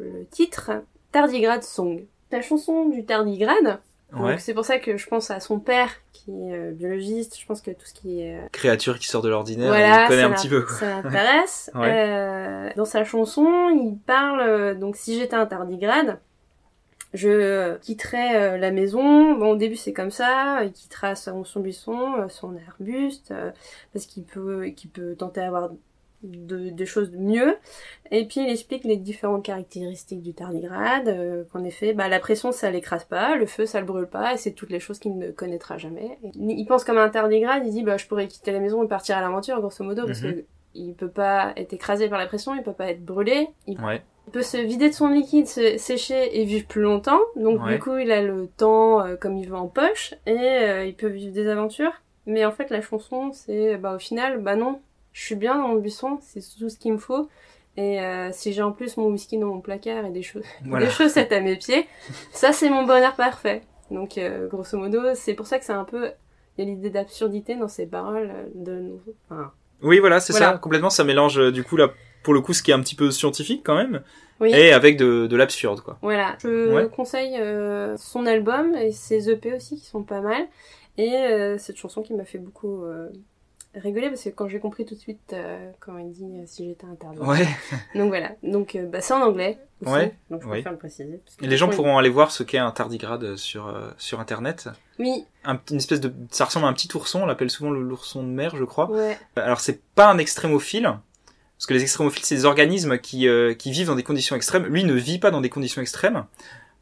le titre Tardigrade Song. La chanson du tardigrade, Ouais. donc c'est pour ça que je pense à son père qui est euh, biologiste, je pense que tout ce qui est euh, Créature qui sort de l'ordinaire, voilà, on connaît un petit peu. quoi. Ça l'intéresse. Ouais. Euh, dans sa chanson, il parle donc si j'étais un tardigrade, je quitterais euh, la maison. Bon, au début c'est comme ça, il quittera son, son buisson, euh, son arbuste, euh, parce qu'il peut, qu'il peut tenter d'avoir de, des choses de mieux. Et puis il explique les différentes caractéristiques du tardigrade, euh, qu'en effet, bah, la pression ça l'écrase pas, le feu ça le brûle pas, et c'est toutes les choses qu'il ne connaîtra jamais. Et il pense comme un tardigrade, il dit bah je pourrais quitter la maison et partir à l'aventure grosso modo, parce Mhm. que il peut pas être écrasé par la pression, il peut pas être brûlé, il Ouais. Il peut se vider de son liquide, se sécher et vivre plus longtemps. Donc Ouais. du coup, il a le temps euh, comme il veut en poche et euh, il peut vivre des aventures. Mais en fait, la chanson, c'est bah au final, bah non, je suis bien dans mon buisson, c'est tout ce qu'il me faut. Et euh, si j'ai en plus mon whisky dans mon placard et des choses, Voilà. des chaussettes à mes pieds, ça c'est mon bonheur parfait. Donc euh, grosso modo, c'est pour ça que c'est un peu il y a l'idée d'absurdité dans ces paroles euh, de enfin, Oui, voilà, c'est Voilà. ça. Complètement, ça mélange euh, du coup là, pour le coup, ce qui est un petit peu scientifique quand même, oui. et avec de, de l'absurde, quoi. Voilà, je Ouais. conseille euh, son album et ses EP aussi qui sont pas mal. Et euh, cette chanson qui m'a fait beaucoup euh, rigoler parce que quand j'ai compris tout de suite euh, quand il dit euh, si j'étais interdit. Ouais. Donc voilà, donc euh, bah, c'est en anglais aussi, Ouais, donc je oui. préfère le préciser. Et les gens pourront aller voir ce qu'est un tardigrade sur euh, sur internet. Oui, Un, une espèce de, ça ressemble à un petit ourson. On l'appelle souvent le l'ourson de mer, je crois. ouais, Alors c'est pas un extrémophile. Parce que les extrémophiles, c'est des organismes qui, euh, qui vivent dans des conditions extrêmes. Lui ne vit pas dans des conditions extrêmes,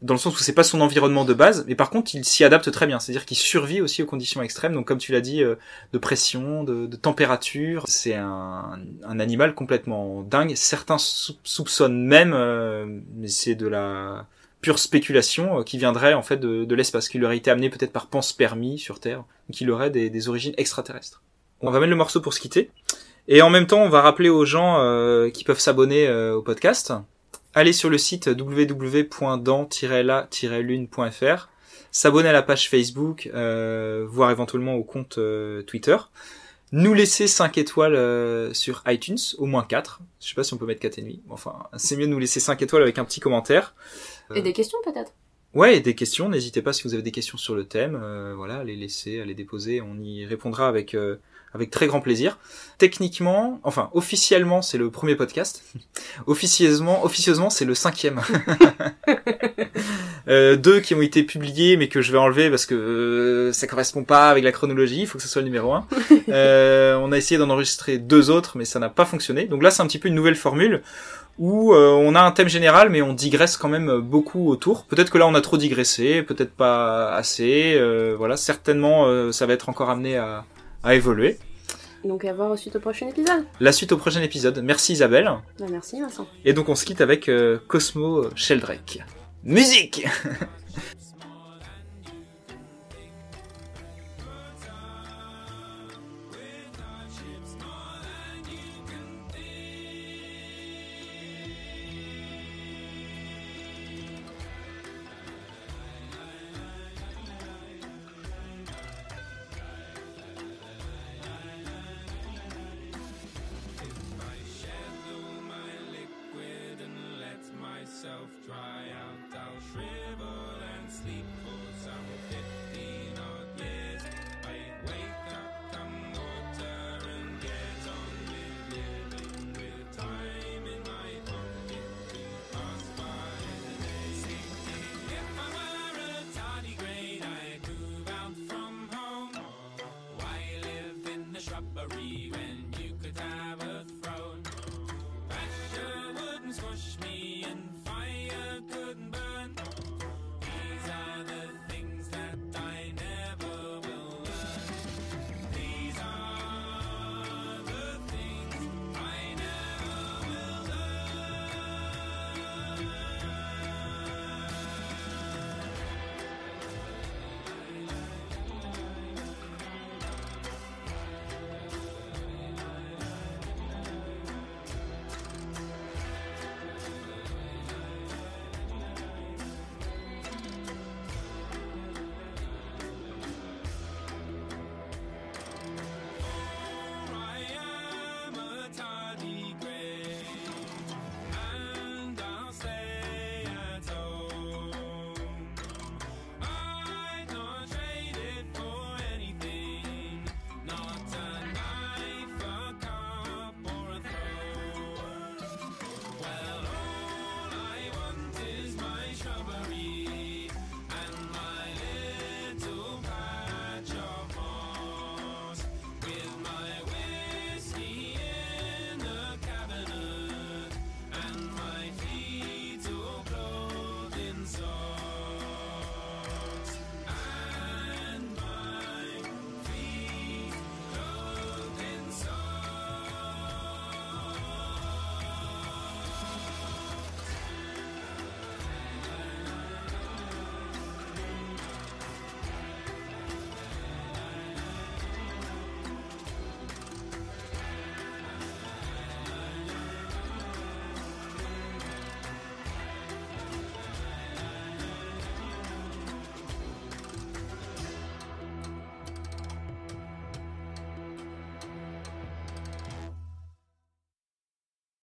dans le sens où c'est pas son environnement de base, mais par contre il s'y adapte très bien. C'est-à-dire qu'il survit aussi aux conditions extrêmes. Donc comme tu l'as dit, euh, de pression, de, de température. C'est un, un animal complètement dingue. Certains sou- soupçonnent même, euh, mais c'est de la pure spéculation, euh, qui viendrait en fait de, de l'espace, qui lui aurait été amené peut-être par panspermie sur Terre, qui aurait des, des origines extraterrestres. On va mettre le morceau pour se quitter. Et en même temps, on va rappeler aux gens euh, qui peuvent s'abonner euh, au podcast. Allez sur le site www.dans-la-lune.fr, s'abonner à la page Facebook, euh, voire éventuellement au compte euh, Twitter. Nous laisser 5 étoiles euh, sur iTunes, au moins 4. Je sais pas si on peut mettre 4 et demi. Enfin, c'est mieux de nous laisser 5 étoiles avec un petit commentaire. et des questions peut-être? Ouais, des questions, n'hésitez pas si vous avez des questions sur le thème, euh, voilà, les laisser, à les déposer, on y répondra avec euh, avec très grand plaisir. Techniquement, enfin officiellement, c'est le premier podcast. Officieusement, officieusement, c'est le cinquième. euh, deux qui ont été publiés, mais que je vais enlever parce que euh, ça correspond pas avec la chronologie. Il faut que ce soit le numéro un. Euh, on a essayé d'en enregistrer deux autres, mais ça n'a pas fonctionné. Donc là, c'est un petit peu une nouvelle formule où euh, on a un thème général, mais on digresse quand même beaucoup autour. Peut-être que là, on a trop digressé, peut-être pas assez. euh, voilà, certainement, euh, ça va être encore amené à, à évoluer. Donc à voir suite au prochain épisode. La suite au prochain épisode. Merci Isabelle. Bah, merci Vincent. Et donc on se quitte avec euh, Cosmo Sheldrake. Musique